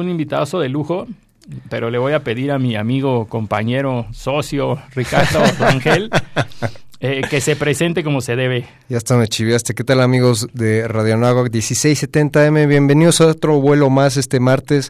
un invitado de lujo, pero le voy a pedir a mi amigo, compañero, socio, Ricardo Rangel, eh, que se presente como se debe. Ya está, me chiviaste. ¿Qué tal amigos de Radio Nahuac 1670M? Bienvenidos a otro vuelo más este martes.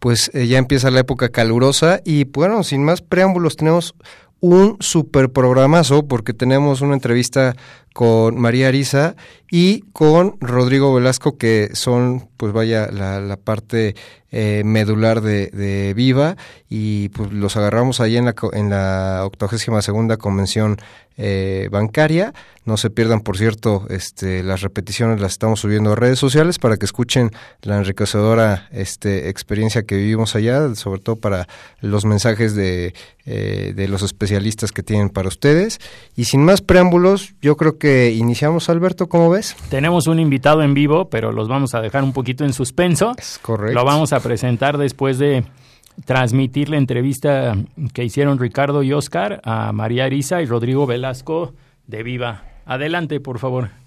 Pues eh, ya empieza la época calurosa y bueno, sin más preámbulos, tenemos un super programazo porque tenemos una entrevista con María Arisa y con Rodrigo Velasco que son pues vaya la, parte eh, medular de, Viva y pues los agarramos ahí en la, en la 82 segunda convención eh, bancaria. No se pierdan, por cierto, este, las repeticiones las estamos subiendo a redes sociales para que escuchen la enriquecedora este, experiencia que vivimos allá, sobre todo para los mensajes de, eh, de los especialistas que tienen para ustedes. Y sin más preámbulos, yo creo que iniciamos, Alberto, ¿cómo ves? Tenemos un invitado en vivo, pero los vamos a dejar un poquito en suspenso. Es correcto. Lo vamos a presentar después de transmitir la entrevista que hicieron Ricardo y Oscar a María Arisa y Rodrigo Velasco de Viva. Adelante, por favor.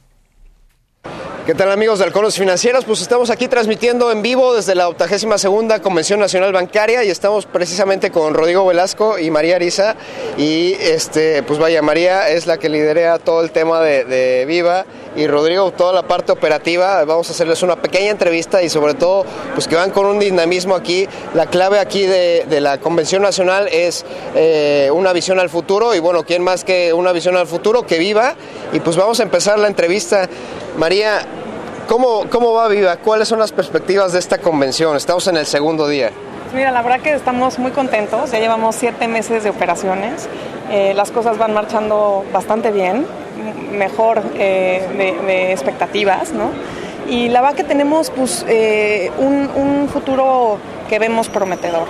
¿Qué tal amigos de Halcones Financieros? Pues estamos aquí transmitiendo en vivo desde la 82 segunda Convención Nacional Bancaria y estamos precisamente con Rodrigo Velasco y María Arisa y este, pues vaya, María es la que liderea todo el tema de, Viva y Rodrigo toda la parte operativa. Vamos a hacerles una pequeña entrevista y sobre todo pues que van con un dinamismo aquí. La clave aquí de, de la Convención Nacional es eh, una visión al futuro y bueno, ¿quién más que una visión al futuro que Viva? Y pues vamos a empezar la entrevista. María, ¿cómo, ¿cómo va Viva? ¿Cuáles son las perspectivas de esta convención? Estamos en el segundo día. Mira, la verdad que estamos muy contentos, ya llevamos siete meses de operaciones, eh, las cosas van marchando bastante bien, mejor eh, de, expectativas, ¿no? Y la verdad que tenemos pues, eh, un, un futuro que vemos prometedor.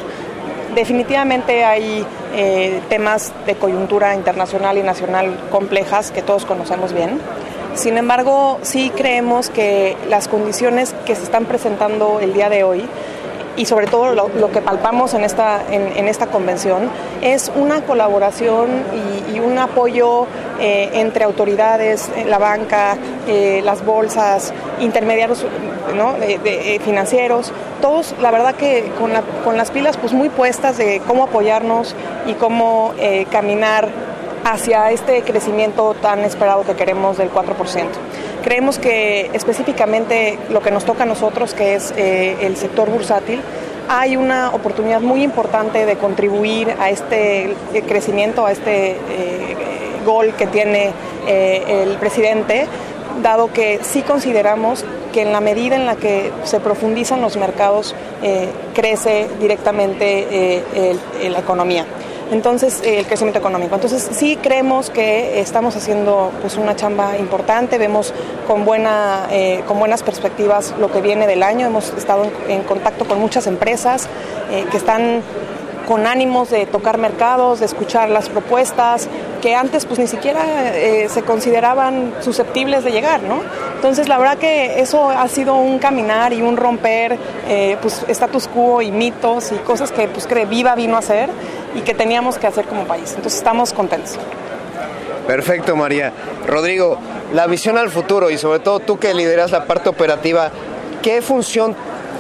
Definitivamente hay eh, temas de coyuntura internacional y nacional complejas que todos conocemos bien. Sin embargo, sí creemos que las condiciones que se están presentando el día de hoy y sobre todo lo, que palpamos en esta, en, esta convención es una colaboración y, un apoyo eh, entre autoridades, la banca, eh, las bolsas, intermediarios ¿no? de, financieros, todos la verdad que con, la, con, las pilas pues muy puestas de cómo apoyarnos y cómo eh, caminar hacia este crecimiento tan esperado que queremos del 4%. Creemos que específicamente lo que nos toca a nosotros, que es eh, el sector bursátil, hay una oportunidad muy importante de contribuir a este crecimiento, a este eh, gol que tiene eh, el presidente, dado que sí consideramos que en la medida en la que se profundizan los mercados, eh, crece directamente la economía entonces eh, el crecimiento económico. Entonces sí creemos que estamos haciendo pues una chamba importante, vemos con buena eh, con buenas perspectivas lo que viene del año, hemos estado en, en contacto con muchas empresas eh, que están con ánimos de tocar mercados, de escuchar las propuestas que antes pues ni siquiera eh, se consideraban susceptibles de llegar, ¿no? Entonces la verdad que eso ha sido un caminar y un romper eh, pues status quo y mitos y cosas que pues que Viva vino a hacer y que teníamos que hacer como país. Entonces estamos contentos. Perfecto, María. Rodrigo, la visión al futuro y sobre todo tú que lideras la parte operativa, ¿qué función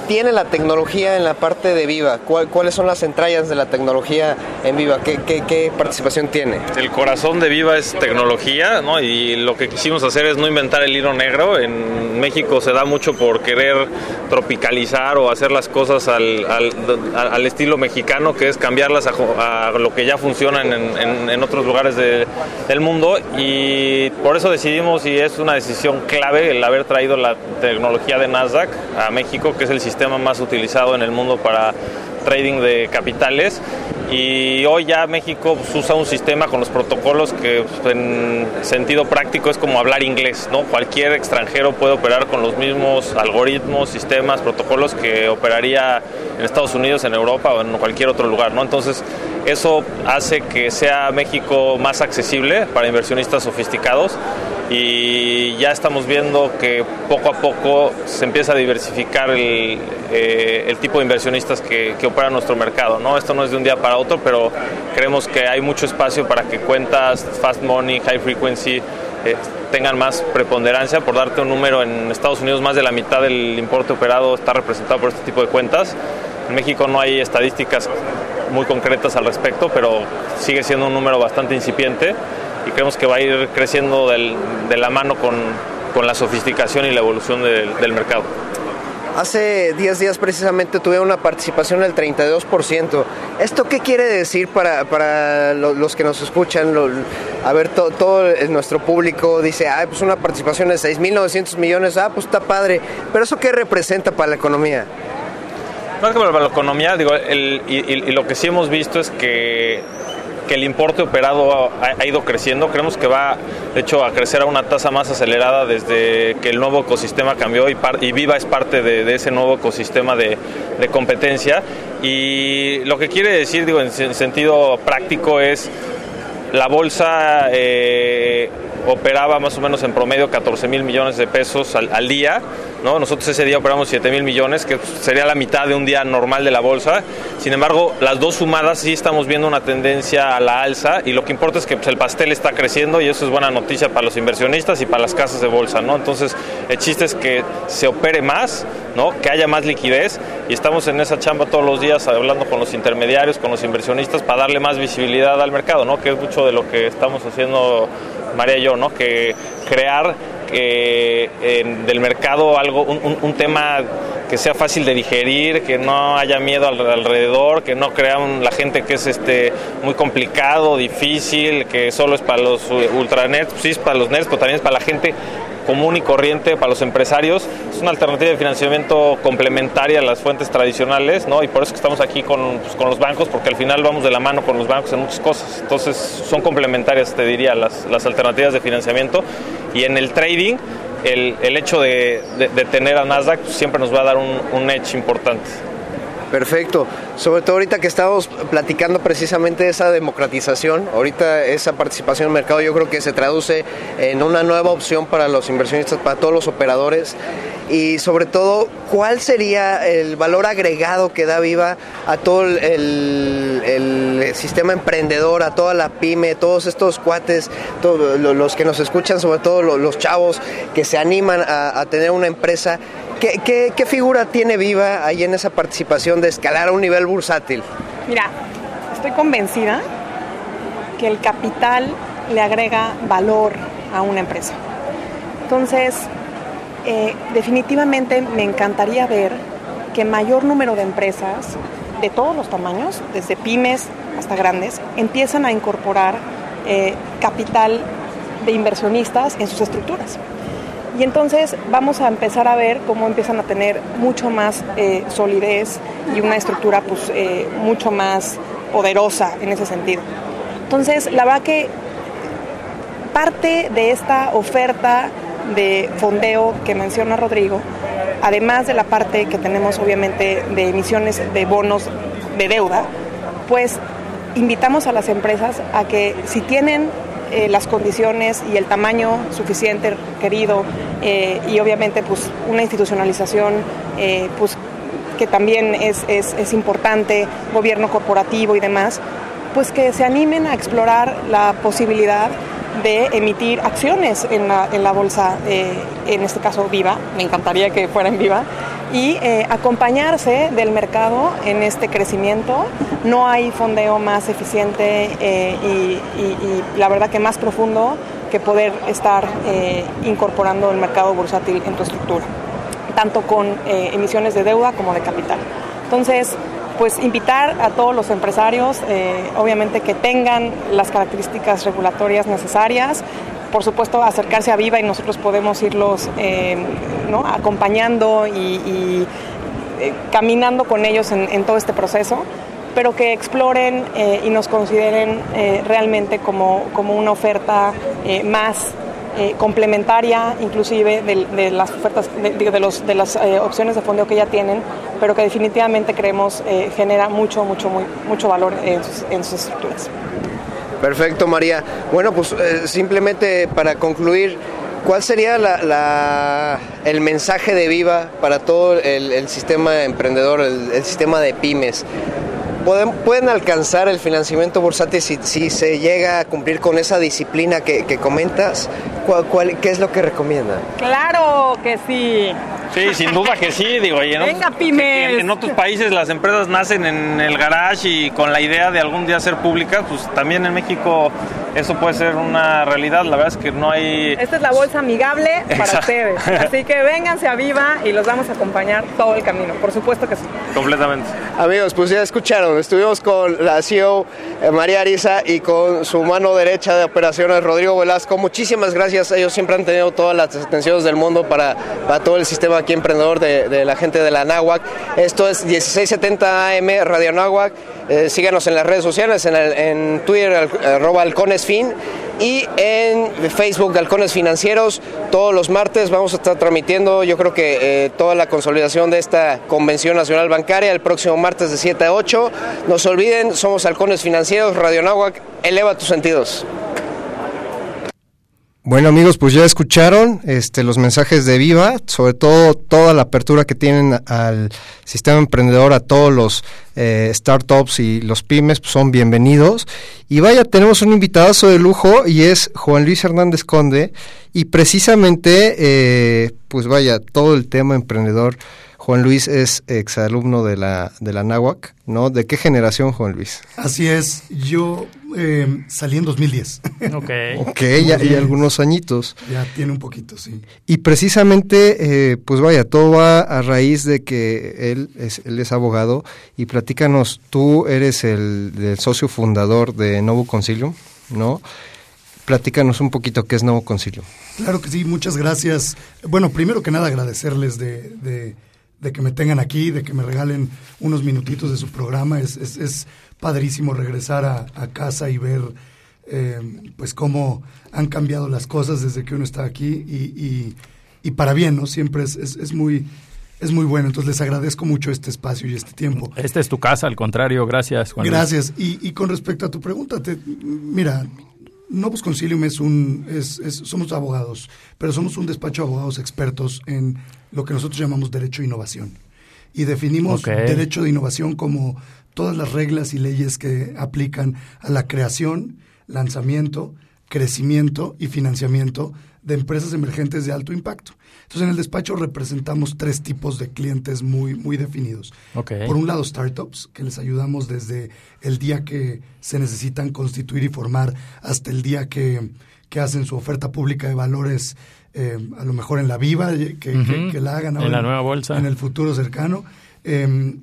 tiene la tecnología en la parte de Viva? ¿Cuál, ¿Cuáles son las entrañas de la tecnología en Viva? ¿Qué, participación tiene? El corazón de Viva es tecnología, ¿no? Y lo que quisimos hacer es no inventar el hilo negro. En México se da mucho por querer tropicalizar o hacer las cosas al, estilo mexicano, que es cambiarlas a, lo que ya funciona en, en, en otros lugares de, del mundo. Y por eso decidimos, y es una decisión clave, el haber traído la tecnología de Nasdaq a México, que es el sistema sistema más utilizado en el mundo para trading de capitales y hoy ya México pues, usa un sistema con los protocolos que pues, en sentido práctico es como hablar inglés, ¿no? Cualquier extranjero puede operar con los mismos algoritmos, sistemas, protocolos que operaría en Estados Unidos, en Europa o en cualquier otro lugar, ¿no? Entonces eso hace que sea México más accesible para inversionistas sofisticados y ya estamos viendo que poco a poco se empieza a diversificar el, eh, el tipo de inversionistas que, que operan nuestro mercado. ¿no? Esto no es de un día para otro, pero creemos que hay mucho espacio para que cuentas fast money, high frequency, eh, tengan más preponderancia. Por darte un número, en Estados Unidos más de la mitad del importe operado está representado por este tipo de cuentas En México no hay estadísticas muy concretas al respecto, pero sigue siendo un número bastante incipiente y creemos que va a ir creciendo de la mano con, la sofisticación y la evolución del mercado. Hace 10 días precisamente tuve una participación del 32%. ¿Esto qué quiere decir para, los que nos escuchan? a ver, todo nuestro público dice, ah, pues una participación de 6.900 millones, ah, pues está padre. Pero ¿eso qué representa para la economía? Más que para la economía, digo, y lo que sí hemos visto es que que el importe operado ha, ido creciendo. Creemos que va, de hecho, a crecer a una tasa más acelerada desde que el nuevo ecosistema cambió y, Viva es parte de, ese nuevo ecosistema de, competencia. Y lo que quiere decir, digo, en, sentido práctico es la bolsa eh, operaba más o menos en promedio 14 mil millones de pesos al día ¿no? Nosotros ese día operamos 7 mil millones, que sería la mitad de un día normal de la bolsa. Sin embargo, las dos sumadas sí estamos viendo una tendencia a la alza y lo que importa es que pues, el pastel está creciendo y eso es buena noticia para los inversionistas y para las casas de bolsa. ¿no? Entonces, el chiste es que se opere más, ¿no? que haya más liquidez y estamos en esa chamba todos los días hablando con los intermediarios, con los inversionistas para darle más visibilidad al mercado, ¿no? que es mucho de lo que estamos haciendo María y yo, ¿no? que crear del mercado algo, un, tema que sea fácil de digerir, que no haya miedo alrededor, que no crean la gente que es este muy complicado, difícil, que solo es para los ultranerds, pues sí es para los nerds, pero también es para la gente común y corriente para los empresarios. Es una alternativa de financiamiento complementaria a las fuentes tradicionales, ¿no? Y por eso que estamos aquí con, pues, con los bancos, porque al final vamos de la mano con los bancos en muchas cosas. Entonces son complementarias, te diría, las, las alternativas de financiamiento. Y en el trading, el, el hecho de, de, tener a Nasdaq pues, siempre nos va a dar un, un edge importante. Perfecto. Sobre todo ahorita que estamos platicando precisamente esa democratización, ahorita esa participación en el mercado yo creo que se traduce en una nueva opción para los inversionistas, para todos los operadores y sobre todo cuál sería el valor agregado que da Viva a todo el, sistema emprendedor, a toda la pyme, todos estos cuates, todos los que nos escuchan, sobre todo los chavos que se animan a tener una empresa ¿Qué, figura tiene Viva ahí en esa participación de escalar a un nivel bursátil? Mira, estoy convencida que el capital le agrega valor a una empresa. Entonces, eh, definitivamente me encantaría ver que mayor número de empresas de todos los tamaños, desde pymes hasta grandes, empiezan a incorporar eh, capital de inversionistas en sus estructuras. Y entonces vamos a empezar a ver cómo empiezan a tener mucho más eh, solidez y una estructura pues, eh, mucho más poderosa en ese sentido. Entonces, la verdad parte de esta oferta de fondeo que menciona Rodrigo, además de la parte que tenemos obviamente de emisiones de bonos de deuda, pues invitamos a las empresas a que si tienen eh, las condiciones y el tamaño suficiente querido eh, y obviamente pues una institucionalización eh, pues que también es, es, importante, gobierno corporativo y demás, pues que se animen a explorar la posibilidad de emitir acciones en la, en la bolsa, en este caso Viva, me encantaría que fuera en Viva, y acompañarse del mercado en este crecimiento. No hay fondeo más eficiente eh, y, la verdad que más profundo que poder estar eh, incorporando el mercado bursátil en tu estructura, tanto con emisiones de deuda como de capital. Entonces, pues invitar a todos los empresarios, obviamente que tengan las características regulatorias necesarias, por supuesto, acercarse a Viva y nosotros podemos irlos eh, acompañando y, eh, caminando con ellos en, todo este proceso, pero que exploren eh, y nos consideren realmente como, una oferta más complementaria inclusive de, las ofertas de, los, de las opciones de fondeo que ya tienen, pero que definitivamente creemos genera mucho, mucho, mucho valor en sus estructuras. Perfecto, María. Bueno, pues eh, simplemente para concluir, ¿cuál sería el mensaje de Viva para todo el, sistema emprendedor, el, sistema de pymes? ¿Pueden, ¿Pueden, alcanzar el financiamiento bursátil si, se llega a cumplir con esa disciplina que, comentas? ¿Cuál, qué es lo que recomienda? Claro que sí. Sí, sin duda que sí, digo, y en, Venga, otros, pymes. en, en otros países las empresas nacen en el garage y con la idea de algún día ser públicas, pues también en México eso puede ser una realidad, la verdad es que no hay... Esta es la bolsa amigable para ustedes. Así que vénganse a Viva y los vamos a acompañar todo el camino. Por supuesto que sí. Completamente. Amigos, pues ya escucharon, estuvimos con la CEO eh, María Ariza y con su mano derecha de operaciones Rodrigo Velasco. Muchísimas gracias, ellos siempre han tenido todas las atenciones del mundo para, para todo el sistema aquí emprendedor de, la gente de la Náhuac. Esto es 1670 AM Radio Náhuac. Eh, síganos en las redes sociales, en Twitter, al- arroba halconesfin y en Facebook Halcones Financieros. Todos los martes vamos a estar transmitiendo, yo creo que eh, toda la consolidación de esta Convención Nacional Bancaria el próximo martes de 7 a 8. No se olviden, somos Halcones Financieros, Radio Náhuac, eleva tus sentidos. Bueno amigos, pues ya escucharon este, los mensajes de Viva, sobre todo toda la apertura que tienen al sistema emprendedor, a todos los eh, startups y los pymes, pues son bienvenidos. Y vaya, tenemos un invitadazo de lujo y es Juan Luis Hernández Conde y precisamente, eh, pues vaya, todo el tema emprendedor. Juan Luis es exalumno de la, de la Náhuac, ¿no? ¿De qué generación, Juan Luis? Así es, yo eh, salí en 2010. Ok. Ok, ya, ya algunos añitos. ya tiene un poquito, sí. Y precisamente, eh, pues vaya, todo va a raíz de que él es, él es abogado y platícanos, tú eres el, el socio fundador de Novo Concilium, ¿no? Platícanos un poquito qué es Novo Concilium. Claro que sí, muchas gracias. Bueno, primero que nada agradecerles de, de- de que me tengan aquí, de que me regalen unos minutitos de su programa. Es, es, es padrísimo regresar a, a casa y ver eh, pues cómo han cambiado las cosas desde que uno está aquí y, y- y para bien, ¿no? Siempre es, es, es muy, es muy bueno. Entonces les agradezco mucho este espacio y este tiempo. Esta es tu casa, al contrario, gracias, Juan. Gracias. Y, y con respecto a tu pregunta, te- mira, Novus Concilium es un, es, es- somos abogados, pero somos un despacho de abogados expertos en lo que nosotros llamamos derecho e innovación. Y definimos derecho de innovación como todas las reglas y leyes que aplican a la creación, lanzamiento, crecimiento y financiamiento de empresas emergentes de alto impacto. Entonces, en el despacho representamos tres tipos de clientes muy, muy definidos. Por un lado, startups, que les ayudamos desde el día que se necesitan constituir y formar hasta el día que, que hacen su oferta pública de valores, eh, a lo mejor en la viva, eh, que, Ujú. que- que la hagan En la nueva bolsa. En el futuro cercano. Eh,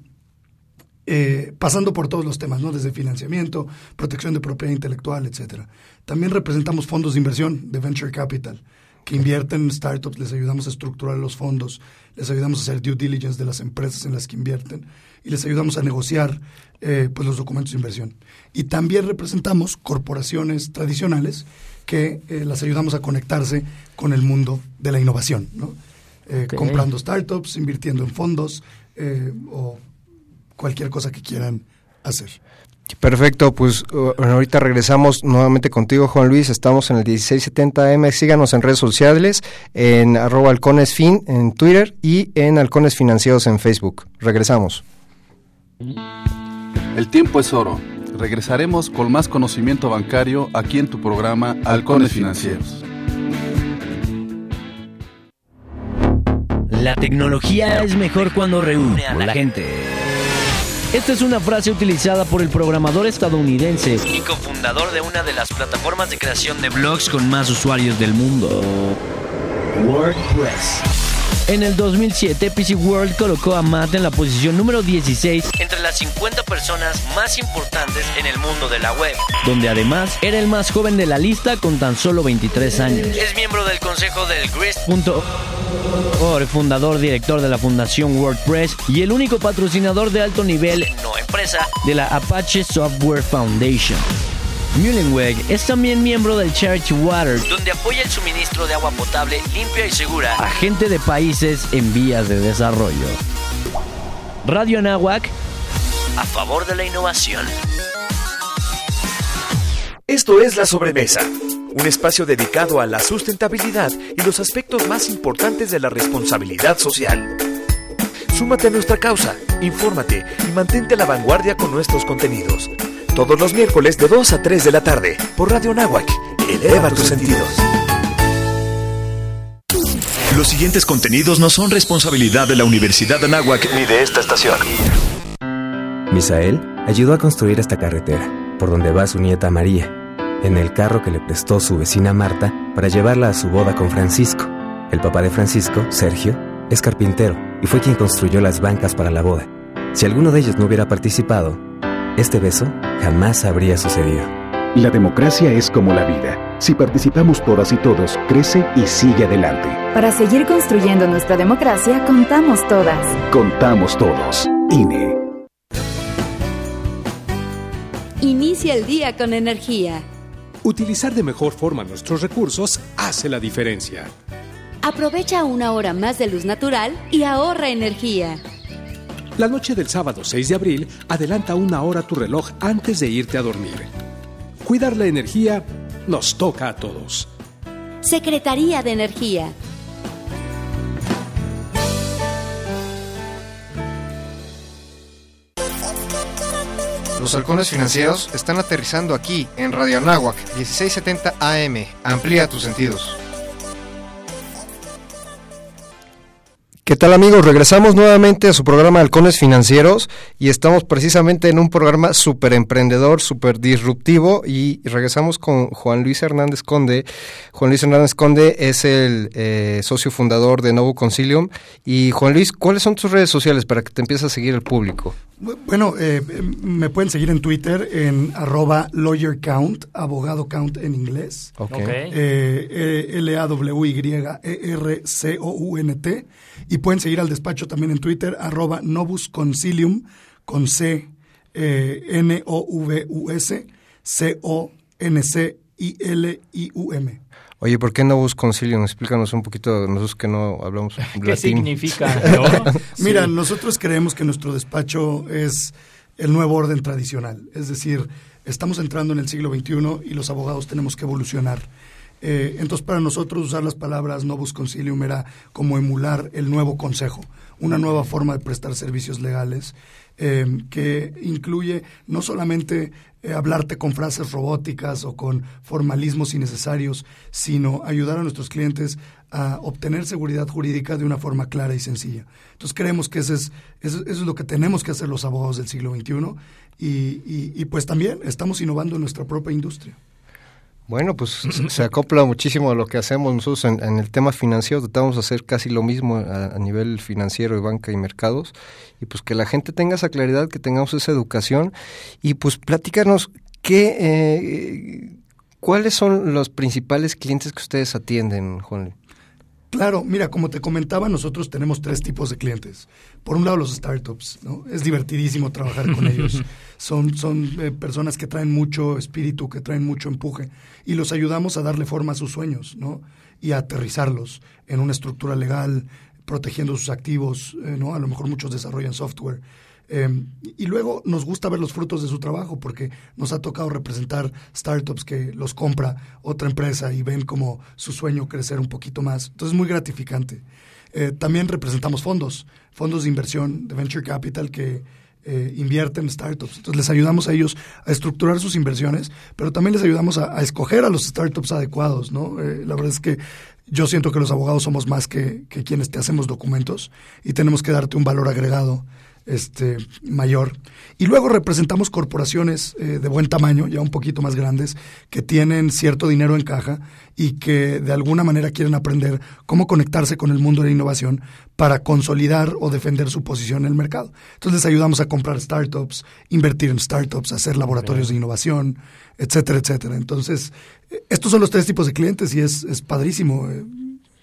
eh, pasando por todos los temas, ¿no? Desde financiamiento, protección de propiedad intelectual, etcétera. También representamos fondos de inversión, de venture capital, que invierten en startups, les ayudamos a estructurar los fondos, les ayudamos a hacer due diligence de las empresas en las que invierten y les ayudamos a negociar eh, pues los documentos de inversión. Y también representamos corporaciones tradicionales que eh, las ayudamos a conectarse con el mundo de la innovación, ¿no? Eh, comprando startups, invirtiendo en fondos eh, o cualquier cosa que quieran hacer. Perfecto, pues ahorita regresamos nuevamente contigo, Juan Luis. Estamos en el 1670M. Síganos en redes sociales, en arroba halconesfin en Twitter y en Halcones Financieros en Facebook. Regresamos. El tiempo es oro. Regresaremos con más conocimiento bancario aquí en tu programa Halcones Financieros. La tecnología es mejor cuando reúne a la gente. Esta es una frase utilizada por el programador estadounidense y cofundador de una de las plataformas de creación de blogs con más usuarios del mundo, WordPress. En el 2007, PC World colocó a Matt en la posición número 16 entre las 50 personas más importantes en el mundo de la web, donde además era el más joven de la lista con tan solo 23 años. Es miembro del consejo del Grist.org, fundador director de la fundación WordPress y el único patrocinador de alto nivel, no empresa, de la Apache Software Foundation. Mullenweg es también miembro del Charity Water, donde apoya el suministro de agua potable limpia y segura a gente de países en vías de desarrollo. Radio Anáhuac, a favor de la innovación. Esto es La Sobremesa, un espacio dedicado a la sustentabilidad y los aspectos más importantes de la responsabilidad social. Súmate a nuestra causa, infórmate y mantente a la vanguardia con nuestros contenidos. Todos los miércoles de 2 a 3 de la tarde por Radio Náhuac. Eleva tus sentidos. Los siguientes contenidos no son responsabilidad de la Universidad de Anáhuac ni de esta estación. Misael ayudó a construir esta carretera, por donde va su nieta María, en el carro que le prestó su vecina Marta para llevarla a su boda con Francisco. El papá de Francisco, Sergio, es carpintero y fue quien construyó las bancas para la boda. Si alguno de ellos no hubiera participado, este beso jamás habría sucedido. La democracia es como la vida. Si participamos todas y todos, crece y sigue adelante. Para seguir construyendo nuestra democracia, contamos todas. Contamos todos. INE. Inicia el día con energía. Utilizar de mejor forma nuestros recursos hace la diferencia. Aprovecha una hora más de luz natural y ahorra energía. La noche del sábado 6 de abril, adelanta una hora tu reloj antes de irte a dormir. Cuidar la energía nos toca a todos. Secretaría de Energía. Los halcones financieros están aterrizando aquí, en Radio Anáhuac, 1670 AM. Amplía tus sentidos. ¿Qué tal amigos? Regresamos nuevamente a su programa Halcones Financieros y estamos precisamente en un programa súper emprendedor, súper disruptivo y regresamos con Juan Luis Hernández Conde. Juan Luis Hernández Conde es el eh, socio fundador de Novo Concilium. Y Juan Luis, ¿cuáles son tus redes sociales para que te empiece a seguir el público? Bueno, eh, me pueden seguir en Twitter en arroba lawyercount, abogado count en inglés. Ok. Eh, L-A-W-Y-E-R-C-O-U-N-T. Y pueden seguir al despacho también en Twitter, arroba Novus Concilium, con C, eh, N-O-V-U-S, C-O-N-C-I-L-I-U-M. Oye, ¿por qué Novus Concilium? Explícanos un poquito, nosotros que no hablamos ¿Qué latín. significa? no? Mira, Sí. nosotros creemos que nuestro despacho es el nuevo orden tradicional. Es decir, estamos entrando en el siglo XXI y los abogados tenemos que evolucionar. Eh, entonces, para nosotros usar las palabras novus concilium era como emular el nuevo consejo, una nueva forma de prestar servicios legales eh, que incluye no solamente eh, hablarte con frases robóticas o con formalismos innecesarios, sino ayudar a nuestros clientes a obtener seguridad jurídica de una forma clara y sencilla. Entonces creemos que ese es, eso, es lo que tenemos que hacer los abogados del siglo XXI y- y, pues también estamos innovando en nuestra propia industria. Bueno, pues se- acopla muchísimo a lo que hacemos nosotros en, el tema financiero. Tratamos de hacer casi lo mismo a, nivel financiero de banca y mercados. Y pues que la gente tenga esa claridad, que tengamos esa educación. Y pues platícanos qué, eh, cuáles son los principales clientes que ustedes atienden, Juan. Claro, mira, como te comentaba, nosotros tenemos tres tipos de clientes. Por un lado, los startups, ¿no? Es divertidísimo trabajar con ellos. Son, son eh, personas que traen mucho espíritu, que traen mucho empuje, y los ayudamos a darle forma a sus sueños, ¿no? Y a aterrizarlos en una estructura legal, protegiendo sus activos, eh, ¿no? A lo mejor muchos desarrollan software. Eh, y luego nos gusta ver los frutos de su trabajo porque nos ha tocado representar startups que los compra otra empresa y ven como su sueño crecer un poquito más. Entonces es muy gratificante. Eh, también representamos fondos, fondos de inversión de venture capital que eh, invierten en startups. Entonces les ayudamos a ellos a estructurar sus inversiones, pero también les ayudamos a, escoger a los startups adecuados. ¿no? Eh, la verdad es que yo siento que los abogados somos más que, que quienes te hacemos documentos y tenemos que darte un valor agregado este mayor. Y luego representamos corporaciones eh, de buen tamaño, ya un poquito más grandes, que tienen cierto dinero en caja y que de alguna manera quieren aprender cómo conectarse con el mundo de la innovación para consolidar o defender su posición en el mercado. Entonces les ayudamos a comprar startups, invertir en startups, hacer laboratorios de innovación, etcétera, etcétera. Entonces, estos son los tres tipos de clientes y es, es padrísimo eh,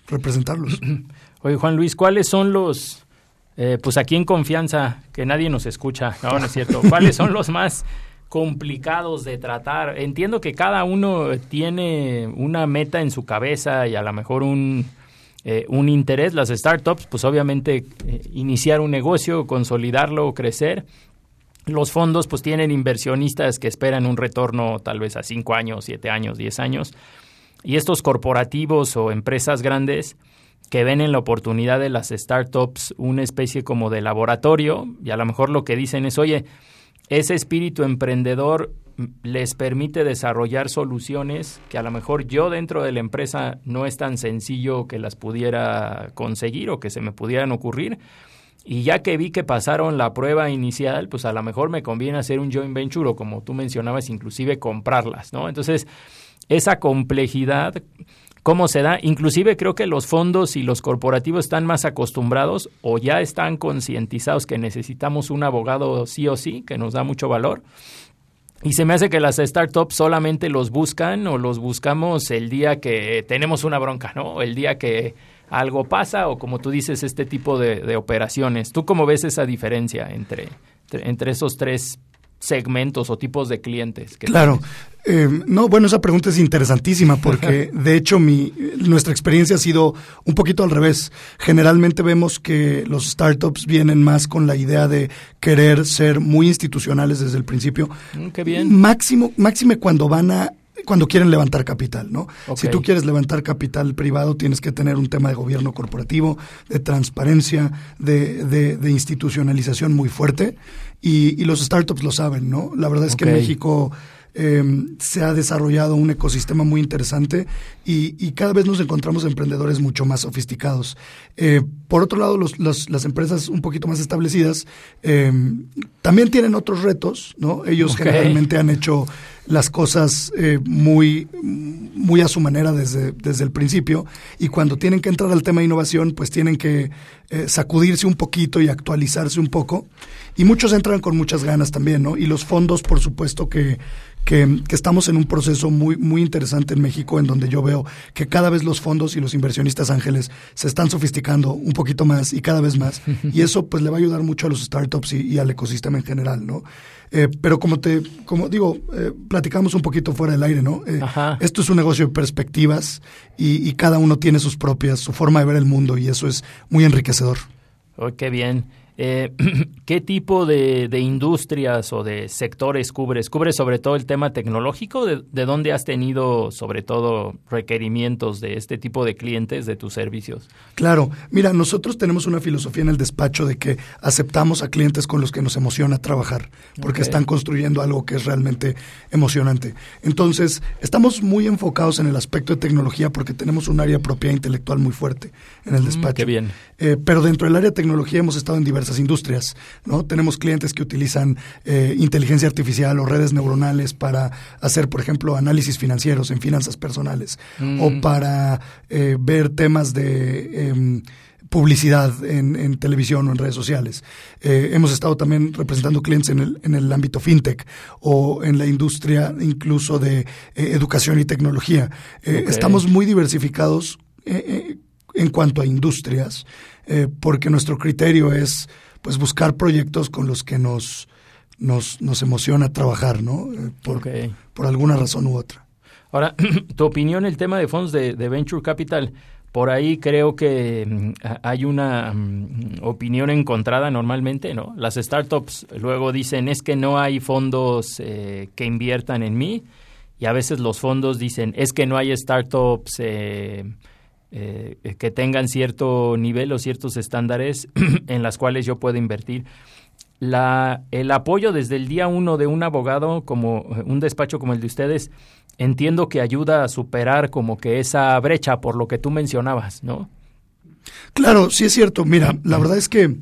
representarlos. Oye, Juan Luis, ¿cuáles son los, eh, pues aquí en confianza, que nadie nos escucha, no, no es cierto, ¿cuáles son los más complicados de tratar? Entiendo que cada uno tiene una meta en su cabeza y a lo mejor un, eh, un interés. Las startups, pues obviamente eh, iniciar un negocio, consolidarlo, crecer. Los fondos pues tienen inversionistas que esperan un retorno tal vez a cinco años, siete años, diez años. Y estos corporativos o empresas grandes que ven en la oportunidad de las startups una especie como de laboratorio y a lo mejor lo que dicen es, oye, ese espíritu emprendedor les permite desarrollar soluciones que a lo mejor yo dentro de la empresa no es tan sencillo que las pudiera conseguir o que se me pudieran ocurrir. Y ya que vi que pasaron la prueba inicial, pues a lo mejor me conviene hacer un joint venture o como tú mencionabas, inclusive comprarlas, ¿no? Entonces, esa complejidad cómo se da. Inclusive creo que los fondos y los corporativos están más acostumbrados o ya están concientizados que necesitamos un abogado sí o sí, que nos da mucho valor. Y se me hace que las startups solamente los buscan o los buscamos el día que tenemos una bronca, ¿no? El día que algo pasa o como tú dices, este tipo de, de operaciones. ¿Tú cómo ves esa diferencia entre, entre esos tres segmentos o tipos de clientes? claro. Eh, no, bueno, esa pregunta es interesantísima porque de hecho mi, nuestra experiencia ha sido un poquito al revés. Generalmente vemos que los startups vienen más con la idea de querer ser muy institucionales desde el principio. Mm, qué bien. Máximo, máxime cuando van a cuando quieren levantar capital, ¿no? Si tú quieres levantar capital privado, tienes que tener un tema de gobierno corporativo, de transparencia, de, de, institucionalización muy fuerte, y, y, los startups lo saben, ¿no? La verdad es que México eh, se ha desarrollado un ecosistema muy interesante y, y, cada vez nos encontramos emprendedores mucho más sofisticados. Eh, por otro lado, los, las empresas un poquito más establecidas eh, también tienen otros retos, ¿no? Ellos generalmente han hecho las cosas eh, muy, muy a su manera desde, desde el principio y cuando tienen que entrar al tema de innovación, pues tienen que eh, sacudirse un poquito y actualizarse un poco. Y muchos entran con muchas ganas también, ¿no? Y los fondos, por supuesto que, que, estamos en un proceso muy, muy interesante en México, en donde yo veo que cada vez los fondos y los inversionistas ángeles se están sofisticando un poquito más y cada vez más. Y eso pues le va a ayudar mucho a los startups y, al ecosistema en general, ¿no? Eh, pero como te, como digo, eh, platicamos un poquito fuera del aire, ¿no? Eh, esto es un negocio de perspectivas y, y, cada uno tiene sus propias, su forma de ver el mundo y eso es muy enriquecedor. Oh, qué bien. Eh, ¿Qué tipo de, industrias o de sectores cubres? ¿Cubres sobre todo el tema tecnológico? ¿De, dónde has tenido sobre todo requerimientos de este tipo de clientes de tus servicios? Claro, mira, nosotros tenemos una filosofía en el despacho de que aceptamos a clientes con los que nos emociona trabajar, porque están construyendo algo que es realmente emocionante. Entonces, estamos muy enfocados en el aspecto de tecnología porque tenemos un área propia intelectual muy fuerte en el mm, despacho. qué bien. Eh, pero dentro del área de tecnología hemos estado en diversas industrias. ¿no? Tenemos clientes que utilizan eh, inteligencia artificial o redes neuronales para hacer, por ejemplo, análisis financieros en finanzas personales o mm. para eh, ver temas de... Em, publicidad en, televisión o en redes sociales. Eh, hemos estado también representando clientes en el, en el ámbito fintech o en la industria incluso de educación y tecnología. Estamos muy diversificados en cuanto a industrias, eh, porque nuestro criterio es pues buscar proyectos con los que nos, nos, nos emociona trabajar, ¿no? Eh, por, por alguna razón u otra. Ahora, tu opinión, el tema de fondos de, Venture Capital, por ahí creo que mm, hay una mm, opinión encontrada normalmente, ¿no? Las startups luego dicen es que no hay fondos eh, que inviertan en mí y a veces los fondos dicen es que no hay startups eh, que tengan cierto nivel o ciertos estándares en las cuales yo puedo invertir. La, el apoyo desde el día uno de un abogado como eh, un despacho como el de ustedes, entiendo que ayuda a superar como que esa brecha por lo que tú mencionabas, ¿no? Claro, sí es cierto. Mira, la verdad es que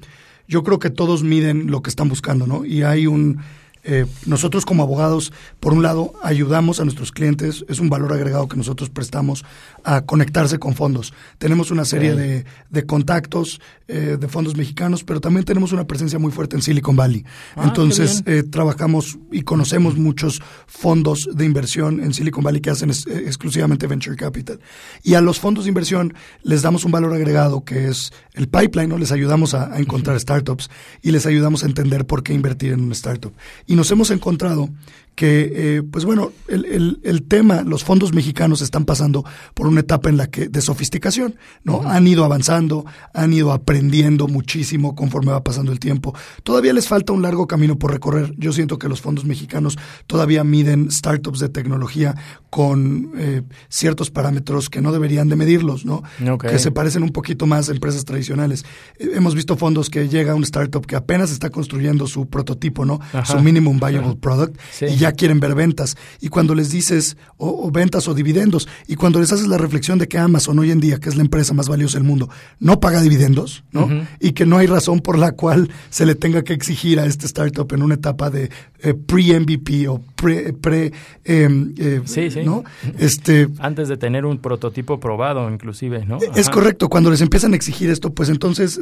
yo creo que todos miden lo que están buscando, ¿no? Y hay un eh, nosotros como abogados, por un lado, ayudamos a nuestros clientes, es un valor agregado que nosotros prestamos a conectarse con fondos. Tenemos una serie de, de, contactos eh, de fondos mexicanos, pero también tenemos una presencia muy fuerte en Silicon Valley. Ah, Entonces, eh, trabajamos y conocemos muchos fondos de inversión en Silicon Valley que hacen exclusivamente venture capital. Y a los fondos de inversión les damos un valor agregado que es el pipeline, ¿no? Les ayudamos a, encontrar startups y les ayudamos a entender por qué invertir en una startup. Y nos hemos encontrado que, eh, pues bueno, el, el, el, tema, los fondos mexicanos están pasando por una etapa en la que de sofisticación, ¿no? Han ido avanzando, han ido aprendiendo muchísimo conforme va pasando el tiempo. Todavía les falta un largo camino por recorrer. Yo siento que los fondos mexicanos todavía miden startups de tecnología con eh, ciertos parámetros que no deberían de medirlos, ¿no? Que se parecen un poquito más a empresas tradicionales. Eh, hemos visto fondos que llega un startup que apenas está construyendo su prototipo, ¿no? Su minimum viable product y ya quieren ver ventas. Y cuando les dices, o, ventas o dividendos, y cuando les haces la reflexión de que Amazon hoy en día, que es la empresa más valiosa del mundo, no paga dividendos, ¿no? Y que no hay razón por la cual se le tenga que exigir a este startup en una etapa de eh, pre-MVP o pre, em, eh, sí, sí. ¿no? Este, Antes de tener un prototipo probado, inclusive, ¿no? Es correcto. Cuando les empiezan a exigir esto, pues entonces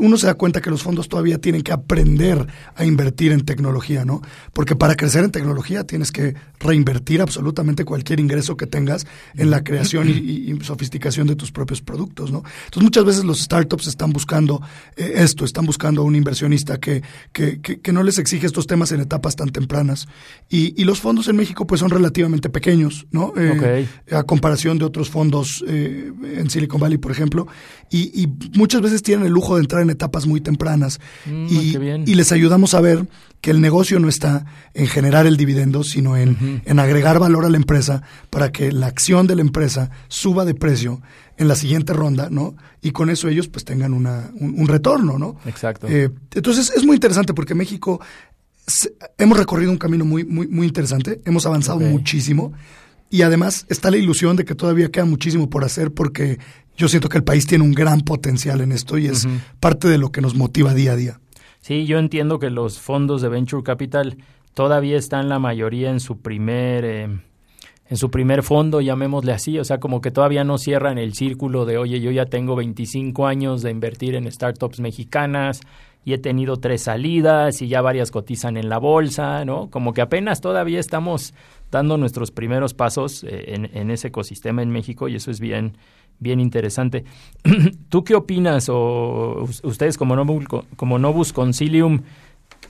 uno se da cuenta que los fondos todavía tienen que aprender a invertir en tecnología, ¿no? Porque para crecer en tecnología tienes que reinvertir absolutamente cualquier ingreso que tengas en la creación y, sofisticación de tus propios productos, ¿no? Entonces muchas veces los startups están buscando eh, esto, están buscando a un inversionista que, que, que, no les exige estos temas en etapas tan tempranas. Y, y, los fondos en México pues son relativamente pequeños, ¿no? Eh, a comparación de otros fondos eh, en Silicon Valley, por ejemplo. Y, y, muchas veces tienen el lujo de entrar en etapas muy tempranas. Mm, y, y les ayudamos a ver que el negocio no está en generar el dividendo, sino en, en, agregar valor a la empresa para que la acción de la empresa suba de precio en la siguiente ronda, ¿no? Y con eso ellos pues tengan una, un, retorno, ¿no? Exacto. Eh, entonces es muy interesante porque México hemos recorrido un camino muy, muy, muy interesante, hemos avanzado muchísimo y además está la ilusión de que todavía queda muchísimo por hacer porque yo siento que el país tiene un gran potencial en esto y es parte de lo que nos motiva día a día. Sí, yo entiendo que los fondos de Venture Capital todavía están la mayoría en su primer... Eh, en su primer fondo, llamémosle así, o sea, como que todavía no cierran el círculo de, oye, yo ya tengo 25 años de invertir en startups mexicanas y he tenido tres salidas y ya varias cotizan en la bolsa, ¿no? Como que apenas todavía estamos dando nuestros primeros pasos eh, en, ese ecosistema en México y eso es bien, bien interesante. ¿Tú qué opinas o ustedes como Novus, como Concilium,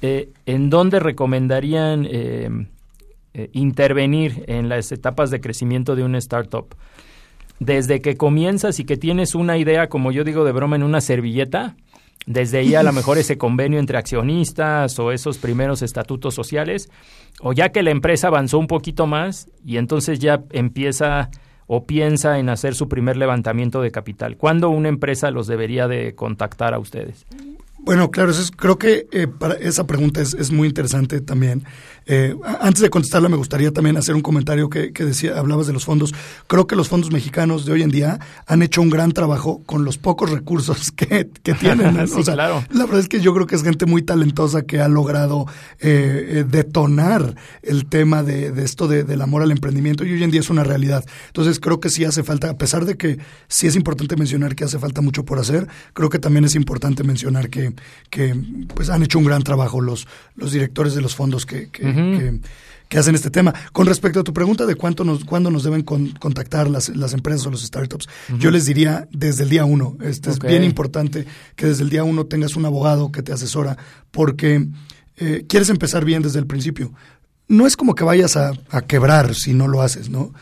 eh, en dónde recomendarían eh, eh, intervenir en las etapas de crecimiento de una startup? Desde que comienzas y que tienes una idea, como yo digo de broma, en una servilleta, desde ahí a lo mejor ese convenio entre accionistas o esos primeros estatutos sociales, o ya que la empresa avanzó un poquito más y entonces ya empieza o piensa en hacer su primer levantamiento de capital? ¿Cuándo una empresa los debería de contactar a ustedes? Bueno, claro, eso creo que eh, para esa pregunta es, es, muy interesante también. Eh, antes de contestarla, me gustaría también hacer un comentario que, que, decía, hablabas de los fondos. Creo que los fondos mexicanos de hoy en día han hecho un gran trabajo con los pocos recursos que, que tienen. o sea, claro. La verdad es que yo creo que es gente muy talentosa que ha logrado eh, detonar el tema de, de esto de, del amor al emprendimiento y hoy en día es una realidad. Entonces creo que sí hace falta, a pesar de que sí es importante mencionar que hace falta mucho por hacer, creo que también es importante mencionar que que, pues han hecho un gran trabajo los, los directores de los fondos que, que, hacen este tema. Con respecto a tu pregunta de cuánto nos, cuándo nos deben contactar las, las, empresas o los startups, yo les diría desde el día uno. Este Es bien importante que desde el día uno tengas un abogado que te asesora porque eh, quieres empezar bien desde el principio no es como que vayas a, quebrar si no lo haces, ¿no?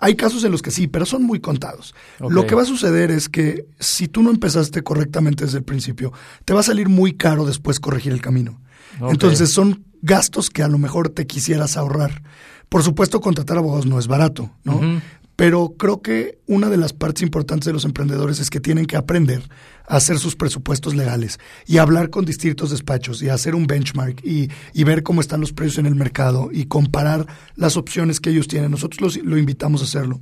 Hay casos en los que sí, pero son muy contados. Lo que va a suceder es que si tú no empezaste correctamente desde el principio, te va a salir muy caro después corregir el camino. Entonces son gastos que a lo mejor te quisieras ahorrar. Por supuesto, contratar abogados no es barato, ¿no? Pero creo que una de las partes importantes de los emprendedores es que tienen que aprender hacer sus presupuestos legales y hablar con distintos despachos y hacer un benchmark y, ver cómo están los precios en el mercado y comparar las opciones que ellos tienen. Nosotros los, lo invitamos a hacerlo.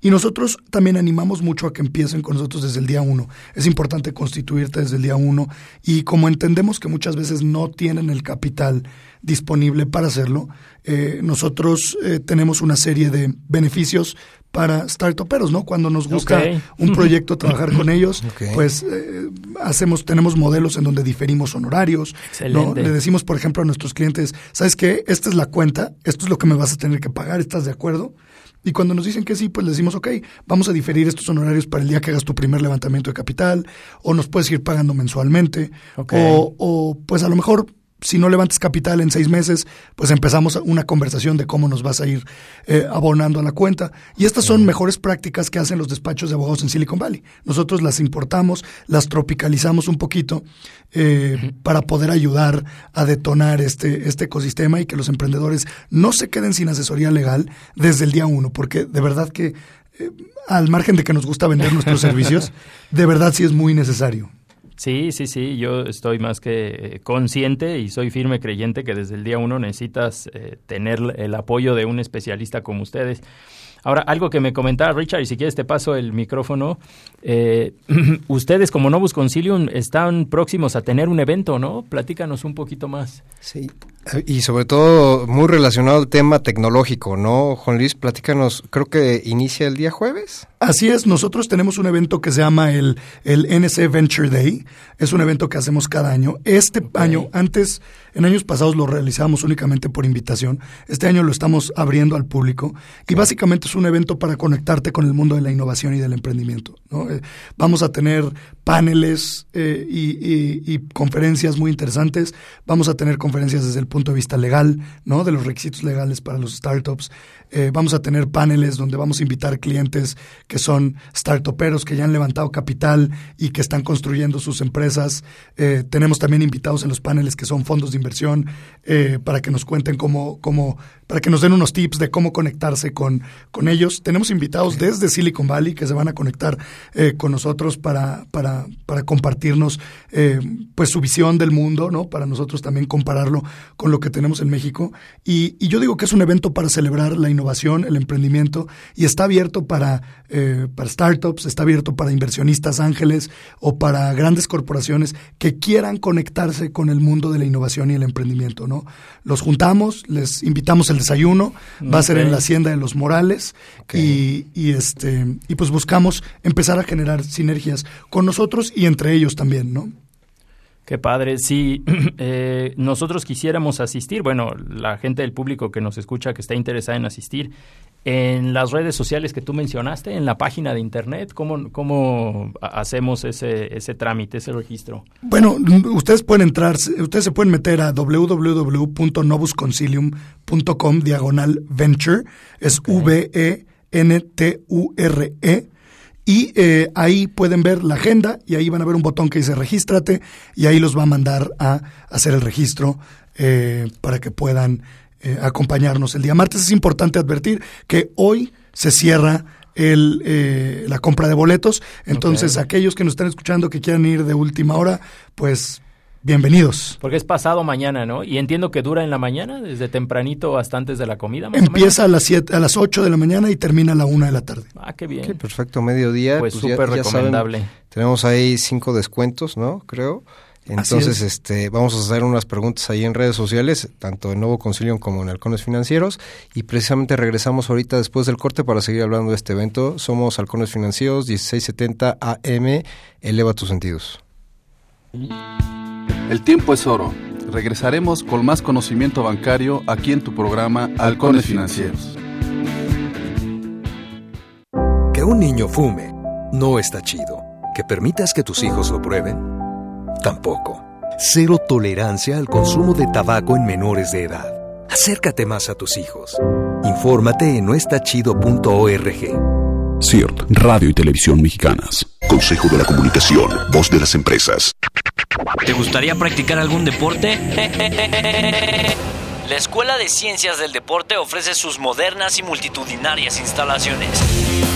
Y nosotros también animamos mucho a que empiecen con nosotros desde el día uno. Es importante constituirte desde el día uno y como entendemos que muchas veces no tienen el capital disponible para hacerlo, eh, nosotros eh, tenemos una serie de beneficios para startuperos, ¿no? Cuando nos gusta un proyecto trabajar con ellos, pues eh, hacemos, tenemos modelos en donde diferimos honorarios. ¿no? Le decimos, por ejemplo, a nuestros clientes, ¿sabes qué? Esta es la cuenta, esto es lo que me vas a tener que pagar, ¿estás de acuerdo? Y cuando nos dicen que sí, pues les decimos, ok, vamos a diferir estos honorarios para el día que hagas tu primer levantamiento de capital, o nos puedes ir pagando mensualmente, o, o pues a lo mejor si no levantas capital en seis meses, pues empezamos una conversación de cómo nos vas a ir eh, abonando a la cuenta. Y estas son mejores prácticas que hacen los despachos de abogados en Silicon Valley. Nosotros las importamos, las tropicalizamos un poquito eh, para poder ayudar a detonar este, este ecosistema y que los emprendedores no se queden sin asesoría legal desde el día uno, porque de verdad que, eh, al margen de que nos gusta vender nuestros servicios, de verdad sí es muy necesario. Sí, sí, sí, yo estoy más que eh, consciente y soy firme creyente que desde el día uno necesitas eh, tener el apoyo de un especialista como ustedes. Ahora, algo que me comentaba Richard, y si quieres te paso el micrófono, eh, ustedes como Novus Concilium están próximos a tener un evento, ¿no? Platícanos un poquito más. Sí, y sobre todo muy relacionado al tema tecnológico, ¿no? Juan Luis, platícanos, creo que inicia el día jueves. Así es, nosotros tenemos un evento que se llama el, el NC Venture Day, es un evento que hacemos cada año. Este año, antes, en años pasados lo realizábamos únicamente por invitación, este año lo estamos abriendo al público y básicamente es un evento para conectarte con el mundo de la innovación y del emprendimiento. Eh, vamos a tener paneles eh, y, y, conferencias muy interesantes, vamos a tener conferencias desde el punto de vista legal, ¿no? de los requisitos legales para los startups, eh, vamos a tener paneles donde vamos a invitar clientes que son startuperos que ya han levantado capital y que están construyendo sus empresas. Eh, tenemos también invitados en los paneles que son fondos de inversión eh, para que nos cuenten cómo, cómo, para que nos den unos tips de cómo conectarse con, con ellos. Tenemos invitados desde Silicon Valley que se van a conectar con nosotros para, para, para compartirnos pues su visión del mundo, ¿no? Para nosotros también compararlo con lo que tenemos en México. Y, y yo digo que es un evento para celebrar la innovación innovación, el emprendimiento, y está abierto para, eh, para startups, está abierto para inversionistas ángeles o para grandes corporaciones que quieran conectarse con el mundo de la innovación y el emprendimiento. ¿no? Los juntamos, les invitamos el desayuno, va a ser en la Hacienda de los Morales, y, y, este, y pues buscamos empezar a generar sinergias con nosotros y entre ellos también, ¿no? Qué padre. Si eh, nosotros quisiéramos asistir, bueno, la gente del público que nos escucha, que está interesada en asistir, en las redes sociales que tú mencionaste, en la página de internet, ¿cómo, cómo hacemos ese, ese trámite, ese registro? Bueno, ustedes pueden entrar, ustedes se pueden meter a www.novusconcilium.com diagonal venture, es V-E-N-T-U-R-E. Y eh, ahí pueden ver la agenda y ahí van a ver un botón que dice regístrate y ahí los va a mandar a hacer el registro eh, para que puedan eh, acompañarnos el día martes. Es importante advertir que hoy se cierra el, la compra de boletos, entonces aquellos que nos están escuchando que quieran ir de última hora, pues Bienvenidos. Porque es pasado mañana, ¿no? Y entiendo que dura en la mañana, desde tempranito hasta antes de la comida. Empieza a las siete, a las 8 de la mañana y termina a la 1 de la tarde. Ah, qué bien. perfecto, mediodía. Pues súper recomendable. tenemos ahí cinco descuentos, ¿no? Creo. Entonces, este, vamos a hacer unas preguntas ahí en redes sociales, tanto en Nuevo Concilium como en Halcones Financieros, y precisamente regresamos ahorita después del corte para seguir hablando de este evento. Somos Halcones Financieros, 1670 AM, eleva tus sentidos. El tiempo es oro. Regresaremos con más conocimiento bancario aquí en tu programa Halcones Financieros. Que un niño fume no está chido. Que permitas que tus hijos lo prueben, tampoco. Cero tolerancia al consumo de tabaco en menores de edad. Acércate más a tus hijos. Infórmate en noestachido.org. CIRT, Radio y Televisión Mexicanas. Consejo de la Comunicación, Voz de las Empresas. ¿Te gustaría practicar algún deporte? La Escuela de Ciencias del Deporte ofrece sus modernas y multitudinarias instalaciones.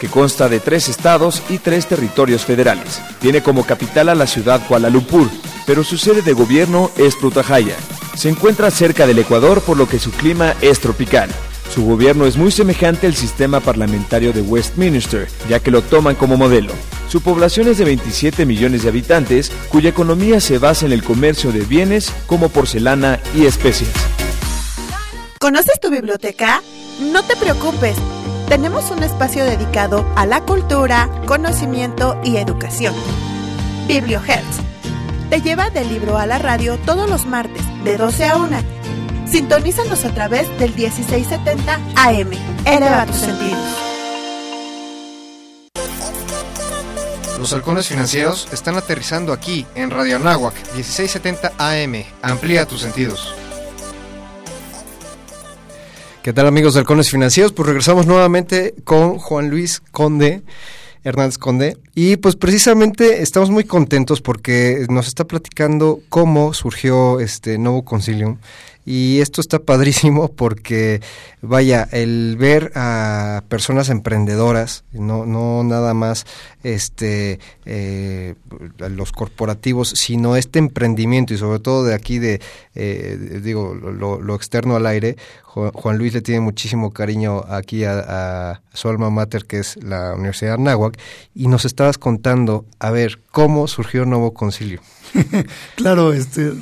que consta de tres estados y tres territorios federales. Tiene como capital a la ciudad Kuala Lumpur, pero su sede de gobierno es Putrajaya. Se encuentra cerca del Ecuador por lo que su clima es tropical. Su gobierno es muy semejante al sistema parlamentario de Westminster, ya que lo toman como modelo. Su población es de 27 millones de habitantes, cuya economía se basa en el comercio de bienes como porcelana y especias. ¿Conoces tu biblioteca? No te preocupes. Tenemos un espacio dedicado a la cultura, conocimiento y educación. BiblioHertz. Te lleva del libro a la radio todos los martes, de 12 a 1. Sintonízanos a través del 1670 AM. Eleva tus sentidos. Los halcones financieros están aterrizando aquí en Radio Anáhuac 1670 AM. Amplía tus sentidos. ¿Qué tal amigos de halcones financieros? Pues regresamos nuevamente con Juan Luis Conde. Hernández Conde. Y pues precisamente estamos muy contentos porque nos está platicando cómo surgió este nuevo concilium y esto está padrísimo porque, vaya, el ver a personas emprendedoras, no, no nada más este eh, los corporativos, sino este emprendimiento y sobre todo de aquí de, eh, digo, lo, externo al aire, Juan Luis le tiene muchísimo cariño aquí a, su alma mater, que es la Universidad de Anáhuac, y nos estabas contando, a ver, cómo surgió Nuevo Concilio. claro, este,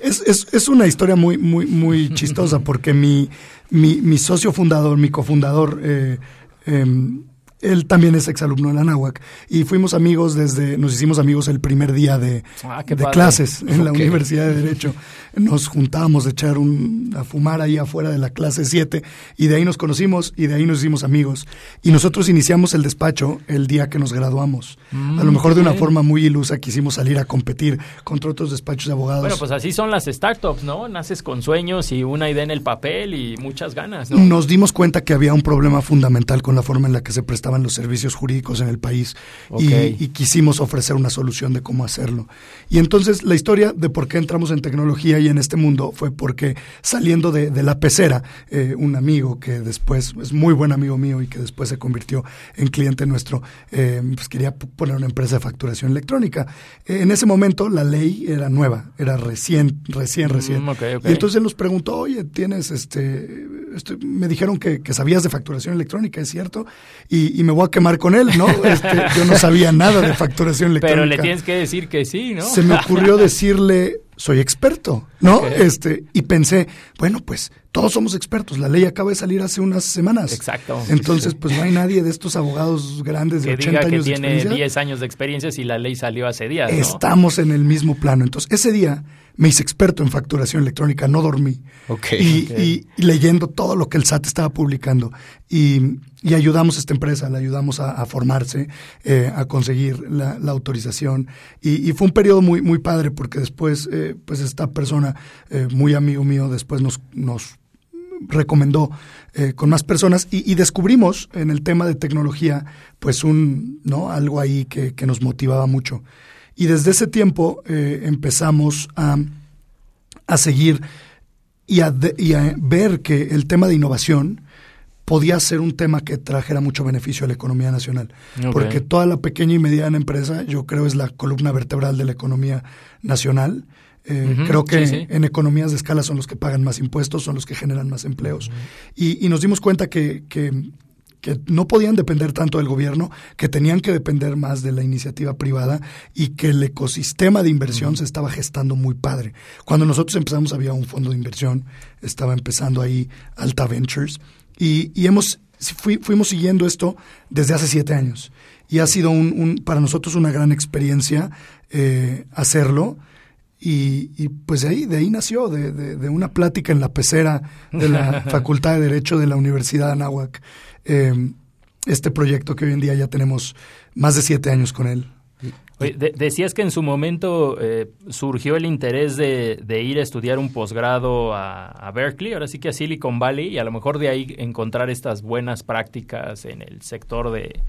es, es, es, una historia muy, muy, muy chistosa porque mi, mi, mi socio fundador, mi cofundador, eh, em, él también es exalumno de la Náhuac y fuimos amigos desde, nos hicimos amigos el primer día de, ah, de clases en la Universidad de Derecho. Nos juntábamos a echar un, a fumar ahí afuera de la clase 7 y de ahí nos conocimos y de ahí nos hicimos amigos. Y nosotros iniciamos el despacho el día que nos graduamos. a lo mejor de una forma muy ilusa quisimos salir a competir contra otros despachos de abogados. Bueno, pues así son las startups, ¿no? Naces con sueños y una idea en el papel y muchas ganas, ¿no? Nos dimos cuenta que había un problema fundamental con la forma en la que se prestaba los servicios jurídicos en el país y, quisimos ofrecer una solución de cómo hacerlo. Y entonces la historia de por qué entramos en tecnología y en este mundo fue porque saliendo de, la pecera, eh, un amigo que después es muy buen amigo mío y que después se convirtió en cliente nuestro, eh, pues quería poner una empresa de facturación electrónica. Eh, en ese momento la ley era nueva, era recién, recién, recién. Mm, y entonces nos preguntó, oye, tienes este, este me dijeron que, que, sabías de facturación electrónica, ¿es cierto? Y, y me voy a quemar con él, ¿no? Este, yo no sabía nada de facturación electrónica. Pero le tienes que decir que sí, ¿no? Se me ocurrió decirle, soy experto, ¿no? Este, y pensé, bueno, pues todos somos expertos. La ley acaba de salir hace unas semanas. Exacto. Entonces, pues no hay nadie de estos abogados grandes de que 80 diga años que tiene 10 años de experiencia si la ley salió hace días. ¿no? Estamos en el mismo plano. Entonces, ese día me hice experto en facturación electrónica, no dormí. y, Y, leyendo todo lo que el SAT estaba publicando. Y, y ayudamos a esta empresa, la ayudamos a, formarse, eh, a conseguir la, autorización. Y, fue un periodo muy, muy padre porque después, eh, pues esta persona, eh, muy amigo mío, después nos, nos recomendó con más personas y, descubrimos en el tema de tecnología, pues un, ¿no? Algo ahí que, que nos motivaba mucho. Y desde ese tiempo eh, empezamos a, a seguir y a, y a, ver que el tema de innovación podía ser un tema que trajera mucho beneficio a la economía nacional. Porque toda la pequeña y mediana empresa, yo creo, es la columna vertebral de la economía nacional. Eh, creo que en economías de escala son los que pagan más impuestos, son los que generan más empleos. y, y, nos dimos cuenta que, que que no podían depender tanto del gobierno, que tenían que depender más de la iniciativa privada y que el ecosistema de inversión se estaba gestando muy padre. Cuando nosotros empezamos había un fondo de inversión, estaba empezando ahí Alta Ventures y, y hemos, fuimos siguiendo esto desde hace siete años y ha sido un, para nosotros una gran experiencia eh, hacerlo. Y, y, pues de ahí, de ahí nació, de, de, de, una plática en la pecera de la Facultad de Derecho de la Universidad de Anáhuac. Eh, este proyecto que hoy en día ya tenemos más de siete años con él. decías que en su momento eh, surgió el interés de, ir a estudiar un posgrado a, Berkeley, ahora sí que a Silicon Valley, y a lo mejor de ahí encontrar estas buenas prácticas en el sector de,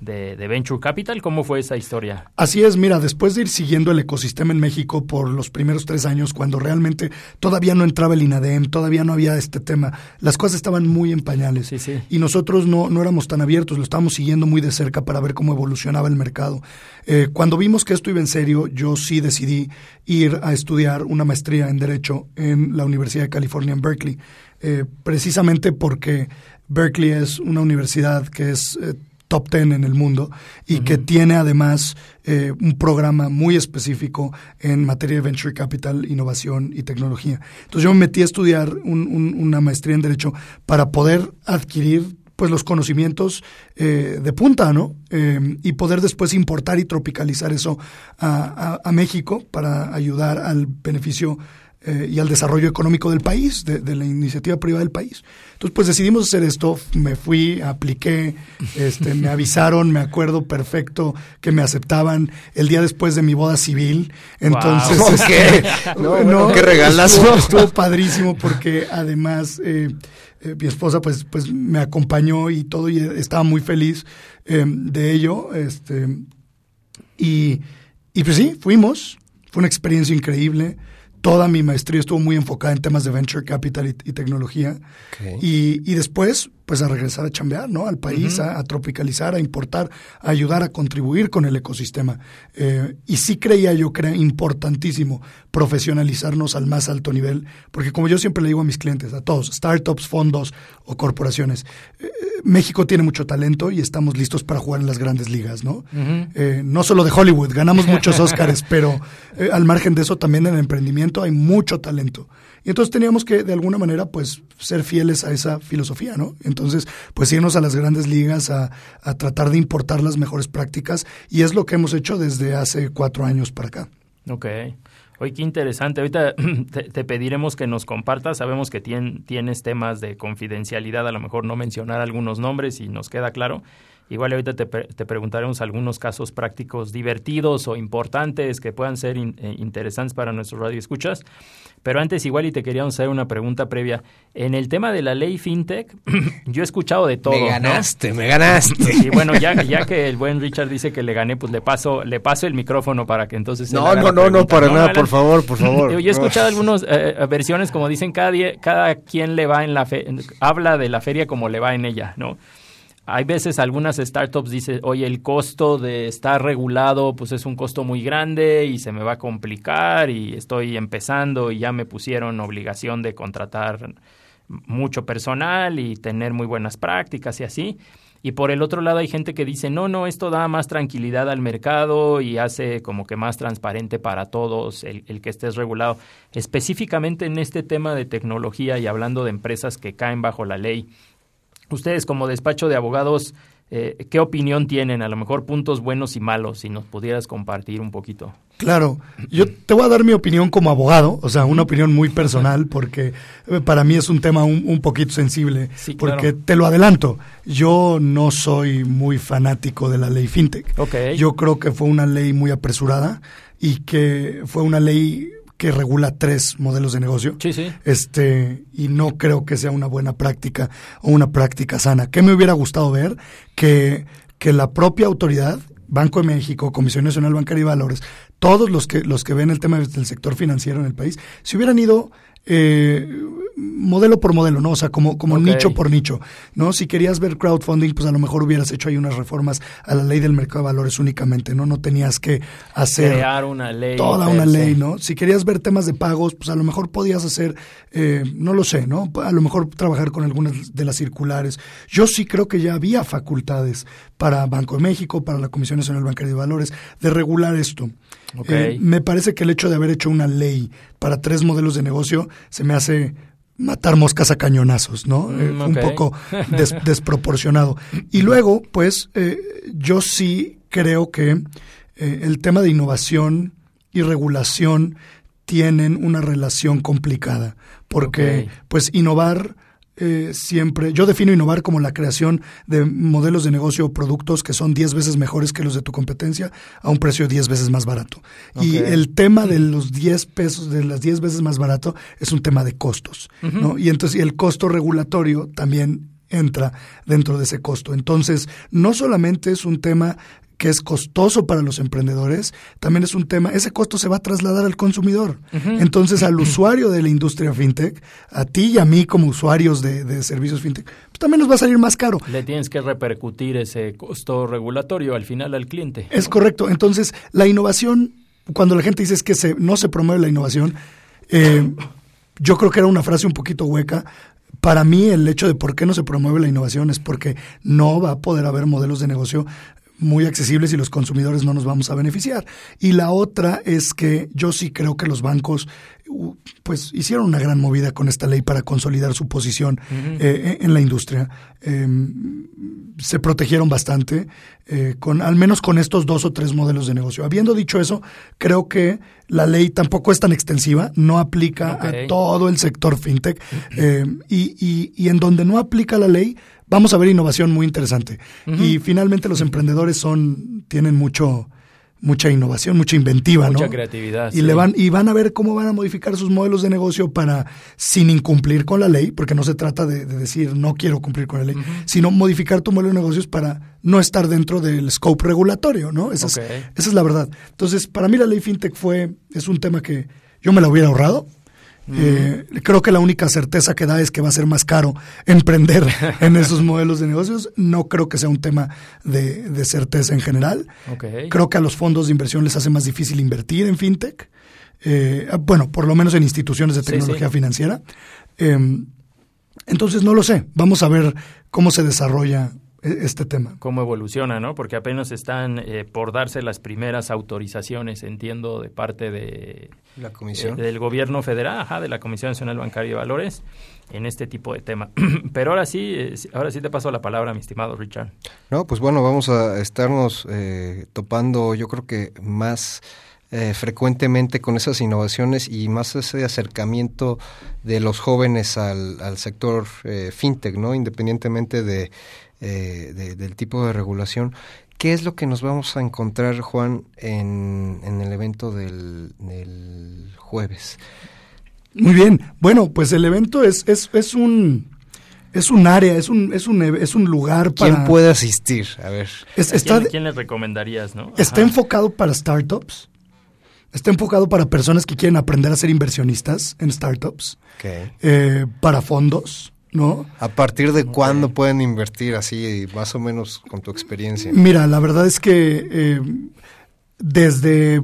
de, Venture Capital. ¿Cómo fue esa historia? Así es, mira, después de ir siguiendo el ecosistema en México por los primeros tres años, cuando realmente todavía no entraba el INADEM, todavía no había este tema, las cosas estaban muy en pañales. Y nosotros no, no éramos tan abiertos, lo estábamos siguiendo muy de cerca para ver cómo evolucionaba el mercado. Eh, cuando vimos que esto iba en serio, yo sí decidí ir a estudiar una maestría en Derecho en la Universidad de California en Berkeley, eh, precisamente porque Berkeley es una universidad que es... Eh, top 10 en el mundo y que tiene además eh, un programa muy específico en materia de venture capital, innovación y tecnología. Entonces yo me metí a estudiar una maestría en Derecho para poder adquirir pues los conocimientos eh, de punta, ¿no? Eh, y poder después importar y tropicalizar eso a, a México para ayudar al beneficio eh, y al desarrollo económico del país, de, la iniciativa privada del país. Entonces, pues decidimos hacer esto, me fui, apliqué, este, me avisaron, me acuerdo perfecto que me aceptaban el día después de mi boda civil. Entonces, este, no, qué regalazo. Estuvo, padrísimo porque además eh, eh, mi esposa pues, pues me acompañó y todo y estaba muy feliz de ello. Este, y, y pues sí, fuimos, fue una experiencia increíble toda mi maestría estuvo muy enfocada en temas de venture capital y, tecnología. Y, y, después, pues a regresar a chambear, ¿no? Al país, a, tropicalizar, a importar, a ayudar a contribuir con el ecosistema. Eh, y sí creía yo que era importantísimo profesionalizarnos al más alto nivel, porque como yo siempre le digo a mis clientes, a todos, startups, fondos o corporaciones, eh, México tiene mucho talento y estamos listos para jugar en las grandes ligas, ¿no? Eh, no solo de Hollywood, ganamos muchos Oscars, pero al margen de eso también en el emprendimiento hay mucho talento. Y entonces teníamos que, de alguna manera, pues, ser fieles a esa filosofía, ¿no? Entonces, pues, irnos a las grandes ligas a, a tratar de importar las mejores prácticas y es lo que hemos hecho desde hace cuatro años para acá. Ok. Oye, qué interesante. Ahorita te, pediremos que nos compartas. Sabemos que tienes temas de confidencialidad, a lo mejor no mencionar algunos nombres y nos queda claro. Igual ahorita te, te preguntaremos algunos casos prácticos divertidos o importantes que puedan ser eh, interesantes para nuestros radioescuchas. Pero antes igual y te queríamos hacer una pregunta previa. En el tema de la ley FinTech, yo he escuchado de todo. Me ganaste, me ganaste. Y bueno, ya, ya que el buen Richard dice que le gané, pues le paso, le paso el micrófono para que entonces... No, no, no, no, para nada, por favor, por favor. Yo, he escuchado algunas eh, eh, versiones como dicen, cada, cada quien le va en la fe, habla de la feria como le va en ella, ¿no? Hay veces algunas startups dicen, oye, el costo de estar regulado pues es un costo muy grande y se me va a complicar y estoy empezando y ya me pusieron obligación de contratar mucho personal y tener muy buenas prácticas y así. Y por el otro lado hay gente que dice, no, no, esto da más tranquilidad al mercado y hace como que más transparente para todos el, el que estés regulado. Específicamente en este tema de tecnología y hablando de empresas que caen bajo la ley, ustedes como despacho de abogados, eh, ¿qué opinión tienen? A lo mejor puntos buenos y malos, si nos pudieras compartir un poquito. Claro, yo te voy a dar mi opinión como abogado, o sea, una opinión muy personal, porque eh, para mí es un tema un, poquito sensible, porque te lo adelanto, yo no soy muy fanático de la ley FinTech. Okay. Yo creo que fue una ley muy apresurada y que fue una ley que regula tres modelos de negocio. Sí, sí. Este, y no creo que sea una buena práctica o una práctica sana. ¿Qué me hubiera gustado ver? Que, que la propia autoridad, Banco de México, Comisión Nacional Bancaria y Valores, todos los que, los que ven el tema del sector financiero en el país, se hubieran ido eh, modelo por modelo, ¿no? O sea, como, como nicho por nicho, ¿no? Si querías ver crowdfunding, pues a lo mejor hubieras hecho ahí unas reformas a la ley del mercado de valores únicamente, ¿no? No tenías que hacer... Crear una ley. Toda una ley, ¿no? Si querías ver temas de pagos, pues a lo mejor podías hacer, eh, no lo sé, ¿no? A lo mejor trabajar con algunas de las circulares. Yo sí creo que ya había facultades para Banco de México, para la Comisión Nacional Bancaria de Valores, de regular esto. Eh, me parece que el hecho de haber hecho una ley para tres modelos de negocio se me hace matar moscas a cañonazos, ¿no? Mm, eh, un poco desproporcionado. Y luego, pues, eh, yo sí creo que el tema de innovación y regulación tienen una relación complicada, porque, pues, innovar eh, siempre, yo defino innovar como la creación de modelos de negocio o productos que son 10 veces mejores que los de tu competencia a un precio 10 veces más barato. Y el tema de los 10 pesos, de las 10 veces más barato, es un tema de costos. ¿no? Y entonces el costo regulatorio también entra dentro de ese costo. Entonces, no solamente es un tema que es costoso para los emprendedores, también es un tema, ese costo se va a trasladar al consumidor. Entonces, al usuario de la industria fintech, a ti y a mí como usuarios de, servicios fintech, pues también nos va a salir más caro. Le tienes que repercutir ese costo regulatorio al final al cliente. Es correcto. Entonces, la innovación, cuando la gente dice es que se, no se promueve la innovación, eh, yo creo que era una frase un poquito hueca, para mí el hecho de por qué no se promueve la innovación es porque no va a poder haber modelos de negocio muy accesibles y los consumidores no nos vamos a beneficiar. Y la otra es que yo sí creo que los bancos pues hicieron una gran movida con esta ley para consolidar su posición eh, en la industria. Eh, se protegieron bastante, eh, con al menos con estos dos o tres modelos de negocio. Habiendo dicho eso, creo que la ley tampoco es tan extensiva, no aplica a todo el sector fintech eh, y, y- y en donde no aplica la ley vamos a ver innovación muy interesante. Y finalmente los emprendedores son tienen mucho mucha innovación, mucha inventiva, Mucha ¿no? creatividad, Y sí. le van y van a ver cómo van a modificar sus modelos de negocio para sin incumplir con la ley, porque no se trata de, de decir no quiero cumplir con la ley, sino modificar tu modelo de negocios para no estar dentro del scope regulatorio, ¿no? Esa, es, esa es la verdad. Entonces, para mí la ley fintech fue es un tema que yo me la hubiera ahorrado. Eh, creo que la única certeza que da es que va a ser más caro emprender en esos modelos de negocios. No creo que sea un tema de, de certeza en general. Creo que a los fondos de inversión les hace más difícil invertir en fintech. Eh, ah, bueno, por lo menos en instituciones de tecnología sí. financiera. Eh, entonces, no lo sé. Vamos a ver cómo se desarrolla este tema. cómo evoluciona, ¿no? Porque apenas están eh, por darse las primeras autorizaciones, entiendo, de parte de La comisión. eh, del gobierno federal, ajá, de la Comisión Nacional Bancaria y Valores, en este tipo de tema. Pero ahora sí, eh, sí, ahora sí te paso la palabra, mi estimado Richard. No, pues bueno, vamos a estarnos eh, topando, yo creo que más eh, frecuentemente con esas innovaciones y más ese acercamiento de los jóvenes al, al sector eh, fintech, ¿no? Independientemente de, eh, de- del tipo de regulación. ¿Qué es lo que nos vamos a encontrar, Juan, en, en el evento del, del jueves? Muy bien. Bueno, pues el evento es, es, es un es un área, es un, es un, es un lugar para... ¿Quién puede asistir? A ver. Es- ¿A está, quién, quién le recomendarías, no? está Ajá. enfocado para startups. Está enfocado para personas que quieren aprender a ser inversionistas en startups. Eh, para fondos, ¿no? ¿A partir de cuándo pueden invertir así, más o menos con tu experiencia? Mira, la verdad es que eh, desde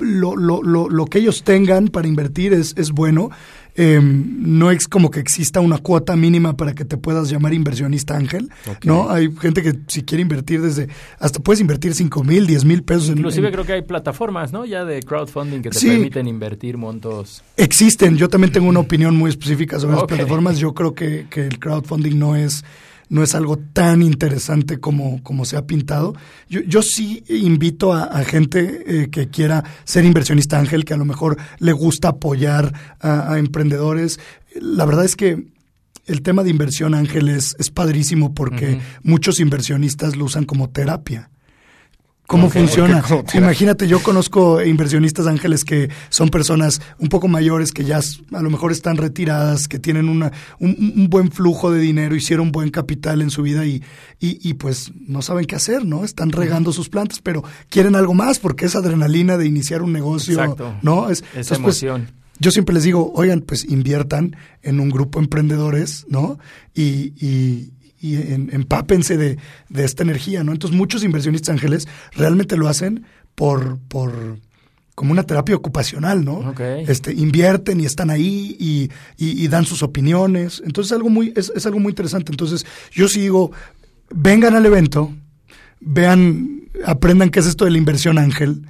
lo, lo, lo, lo que ellos tengan para invertir es, es bueno. Eh, no es como que exista una cuota mínima para que te puedas llamar inversionista ángel. ¿no? Hay gente que si quiere invertir desde, hasta puedes invertir 5 mil, 10 mil pesos en, Inclusive en- creo que hay plataformas, ¿no? Ya de crowdfunding que te Sí. permiten invertir montos. Existen, yo también tengo una opinión muy específica sobre las plataformas. Yo creo que, que el crowdfunding no es, no es algo tan interesante como, como se ha pintado. Yo, yo sí invito a, a gente eh, que quiera ser inversionista ángel, que a lo mejor le gusta apoyar a, a emprendedores. La verdad es que el tema de inversión ángel es, es padrísimo porque muchos inversionistas lo usan como terapia. ¿Cómo funciona? Imagínate, yo conozco inversionistas ángeles que son personas un poco mayores que ya a lo mejor están retiradas, que tienen una, un, un buen flujo de dinero, hicieron buen capital en su vida y, y, y pues no saben qué hacer, ¿no? Están regando sus plantas, pero quieren algo más porque es adrenalina de iniciar un negocio, Exacto. ¿no? Es, Esa entonces, pues, emoción. yo siempre les digo, oigan, pues inviertan en un grupo de emprendedores, ¿no? Y, y, y en- empápense de, de esta energía, ¿no? Entonces muchos inversionistas ángeles realmente lo hacen por, por como una terapia ocupacional, ¿no? Ok. Este, invierten y están ahí y, y- y dan sus opiniones. Entonces algo muy, es, es algo muy interesante. Entonces yo sí digo, vengan al evento, vean, aprendan qué es esto de la inversión ángel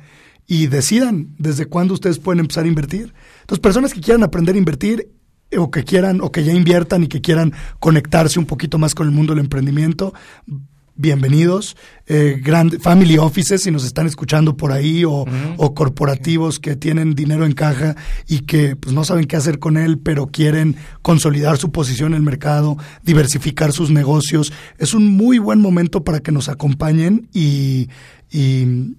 y decidan desde cuándo ustedes pueden empezar a invertir. Entonces, personas que quieran aprender a invertir o que quieran o que ya inviertan y que quieran conectarse un poquito más con el mundo del emprendimiento, bienvenidos. Eh, grand- family offices, si nos están escuchando por ahí, o, o corporativos que tienen dinero en caja y que pues, no saben qué hacer con él, pero quieren consolidar su posición en el mercado, diversificar sus negocios. Es un muy buen momento para que nos acompañen y, y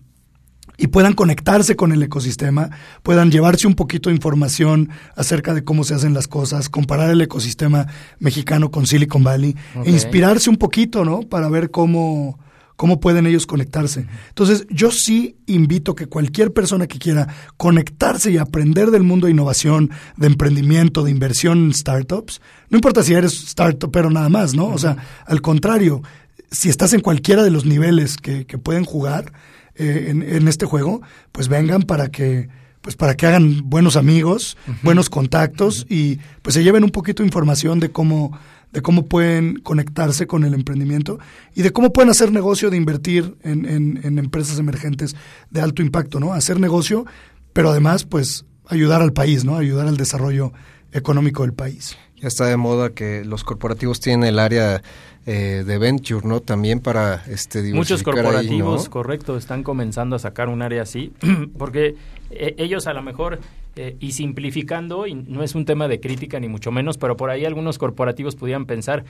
y puedan conectarse con el ecosistema, puedan llevarse un poquito de información acerca de cómo se hacen las cosas, comparar el ecosistema mexicano con Silicon Valley, e inspirarse un poquito, ¿no? Para ver cómo, cómo pueden ellos conectarse. Entonces, yo sí invito que cualquier persona que quiera conectarse y aprender del mundo de innovación, de emprendimiento, de inversión en startups, no importa si eres startup, pero nada más, ¿no? O sea, al contrario, si estás en cualquiera de los niveles que, que pueden jugar, eh, en, en este juego, pues vengan para que pues para que hagan buenos amigos, buenos contactos y pues se lleven un poquito de información de cómo de cómo pueden conectarse con el emprendimiento y de cómo pueden hacer negocio de invertir en, en, en empresas emergentes de alto impacto, ¿no? Hacer negocio, pero además, pues, ayudar al país, ¿no? Ayudar al desarrollo económico del país. Ya está de moda que los corporativos tienen el área eh, de venture, ¿no? También para este Muchos ahí, corporativos, ¿no? correcto, están comenzando a sacar un área así, porque eh, ellos a lo mejor, eh, y simplificando, y no es un tema de crítica ni mucho menos, pero por ahí algunos corporativos pudieran pensar,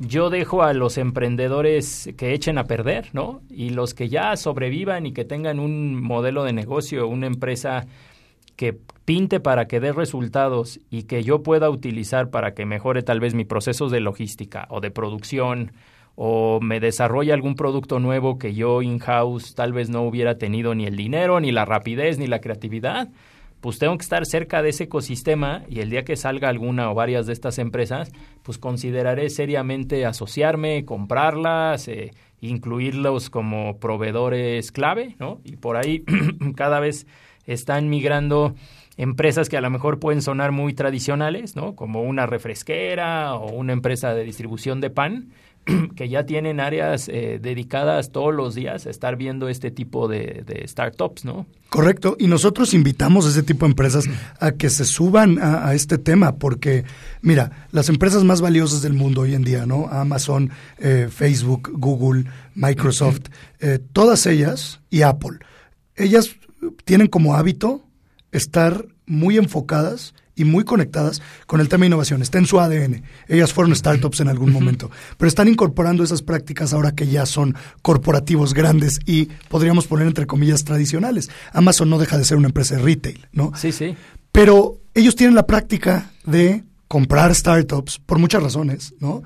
yo dejo a los emprendedores que echen a perder, ¿no? Y los que ya sobrevivan y que tengan un modelo de negocio, una empresa que pinte para que dé resultados y que yo pueda utilizar para que mejore tal vez mi procesos de logística o de producción o me desarrolle algún producto nuevo que yo in-house tal vez no hubiera tenido ni el dinero, ni la rapidez, ni la creatividad, pues tengo que estar cerca de ese ecosistema y el día que salga alguna o varias de estas empresas, pues consideraré seriamente asociarme, comprarlas, eh, incluirlos como proveedores clave, ¿no? Y por ahí cada vez están migrando empresas que a lo mejor pueden sonar muy tradicionales, ¿no? Como una refresquera o una empresa de distribución de pan, que ya tienen áreas eh, dedicadas todos los días a estar viendo este tipo de, de, startups, ¿no? Correcto, y nosotros invitamos a ese tipo de empresas a que se suban a, a, este tema, porque, mira, las empresas más valiosas del mundo hoy en día, ¿no? Amazon, eh, Facebook, Google, Microsoft, eh, todas ellas, y Apple, ellas tienen como hábito estar muy enfocadas y muy conectadas con el tema de innovación. Está en su ADN. Ellas fueron startups en algún momento, pero están incorporando esas prácticas ahora que ya son corporativos grandes y podríamos poner entre comillas tradicionales. Amazon no deja de ser una empresa de retail, ¿no? Sí, sí. Pero ellos tienen la práctica de comprar startups por muchas razones, ¿no?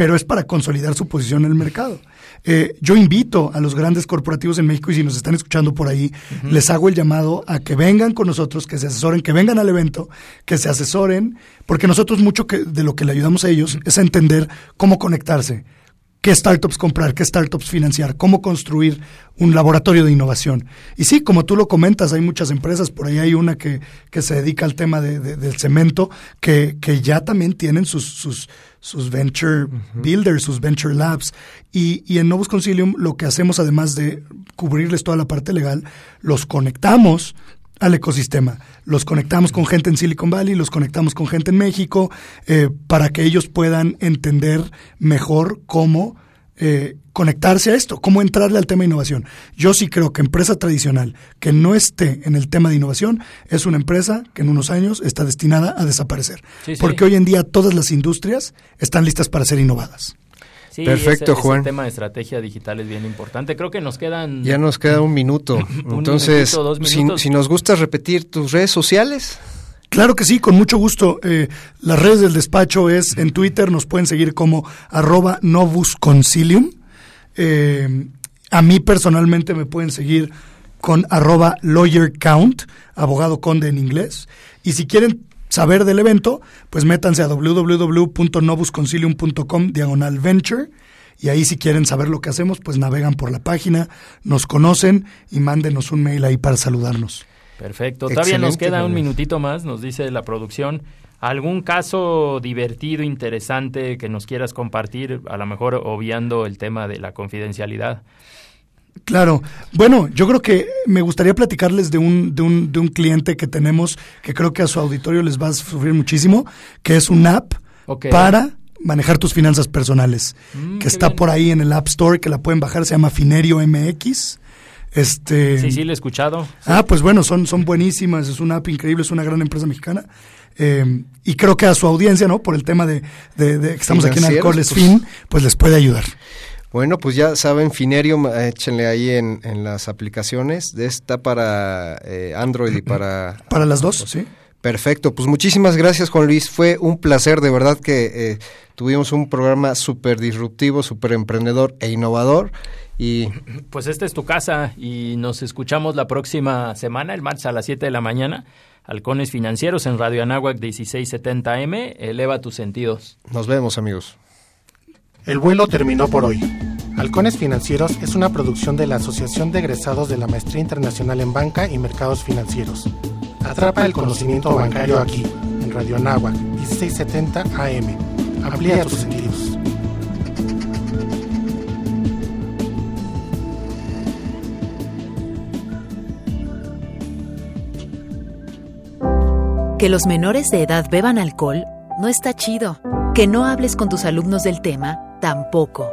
Pero es para consolidar su posición en el mercado. Eh, yo invito a los grandes corporativos en México y si nos están escuchando por ahí, uh -huh. les hago el llamado a que vengan con nosotros, que se asesoren, que vengan al evento, que se asesoren, porque nosotros mucho que, de lo que le ayudamos a ellos es a entender cómo conectarse, qué startups comprar, qué startups financiar, cómo construir un laboratorio de innovación. Y sí, como tú lo comentas, hay muchas empresas, por ahí hay una que, que se dedica al tema de, de, del cemento, que, que ya también tienen sus, sus, sus venture uh -huh. builders, sus venture labs. Y, y en Novus Concilium lo que hacemos, además de cubrirles toda la parte legal, los conectamos al ecosistema. Los conectamos con gente en Silicon Valley, los conectamos con gente en México, eh, para que ellos puedan entender mejor cómo eh, conectarse a esto, cómo entrarle al tema de innovación. Yo sí creo que empresa tradicional que no esté en el tema de innovación es una empresa que en unos años está destinada a desaparecer. Sí, sí. Porque hoy en día todas las industrias están listas para ser innovadas. Sí, Perfecto, ese, Juan. Ese tema de estrategia digital es bien importante. Creo que nos quedan. Ya nos queda un minuto. un Entonces, minutito, dos minutos. Si, si, nos gusta repetir tus redes sociales. Claro que sí, con mucho gusto. Eh, las redes del despacho es en Twitter, nos pueden seguir como arroba novusconcilium. Eh, a mí personalmente me pueden seguir con arroba lawyercount, abogado conde en inglés. Y si quieren saber del evento, pues métanse a www.novusconcilium.com diagonal venture y ahí si quieren saber lo que hacemos, pues navegan por la página, nos conocen y mándenos un mail ahí para saludarnos. Perfecto. Todavía nos queda un minutito más, nos dice la producción. ¿Algún caso divertido, interesante que nos quieras compartir, a lo mejor obviando el tema de la confidencialidad? Claro. Bueno, yo creo que me gustaría platicarles de un, de un, de un cliente que tenemos que creo que a su auditorio les va a sufrir muchísimo, que es un app okay. para manejar tus finanzas personales, mm, que está bien. por ahí en el App Store, que la pueden bajar, se llama Finerio MX. Este, sí, sí, le he escuchado. Ah, pues bueno, son, son buenísimas, es una app increíble, es una gran empresa mexicana. Eh, y creo que a su audiencia, ¿no? Por el tema de, de, de que estamos aquí en Alcoholes pues, Fin, pues les puede ayudar. Bueno, pues ya saben, Finerio, échenle ahí en, en las aplicaciones. Está para eh, Android y para... Para las dos, sí. Perfecto, pues muchísimas gracias Juan Luis, fue un placer, de verdad que eh, tuvimos un programa súper disruptivo, súper emprendedor e innovador. Y... Pues esta es tu casa y nos escuchamos la próxima semana, el martes a las 7 de la mañana. Halcones Financieros en Radio Anáhuac 1670M, eleva tus sentidos. Nos vemos amigos. El vuelo terminó por hoy. Halcones Financieros es una producción de la Asociación de Egresados de la Maestría Internacional en Banca y Mercados Financieros. Atrapa el conocimiento bancario aquí, en Radio Anáhuac, 1670 AM. Amplía tus sentidos. Que los menores de edad beban alcohol no está chido. Que no hables con tus alumnos del tema tampoco.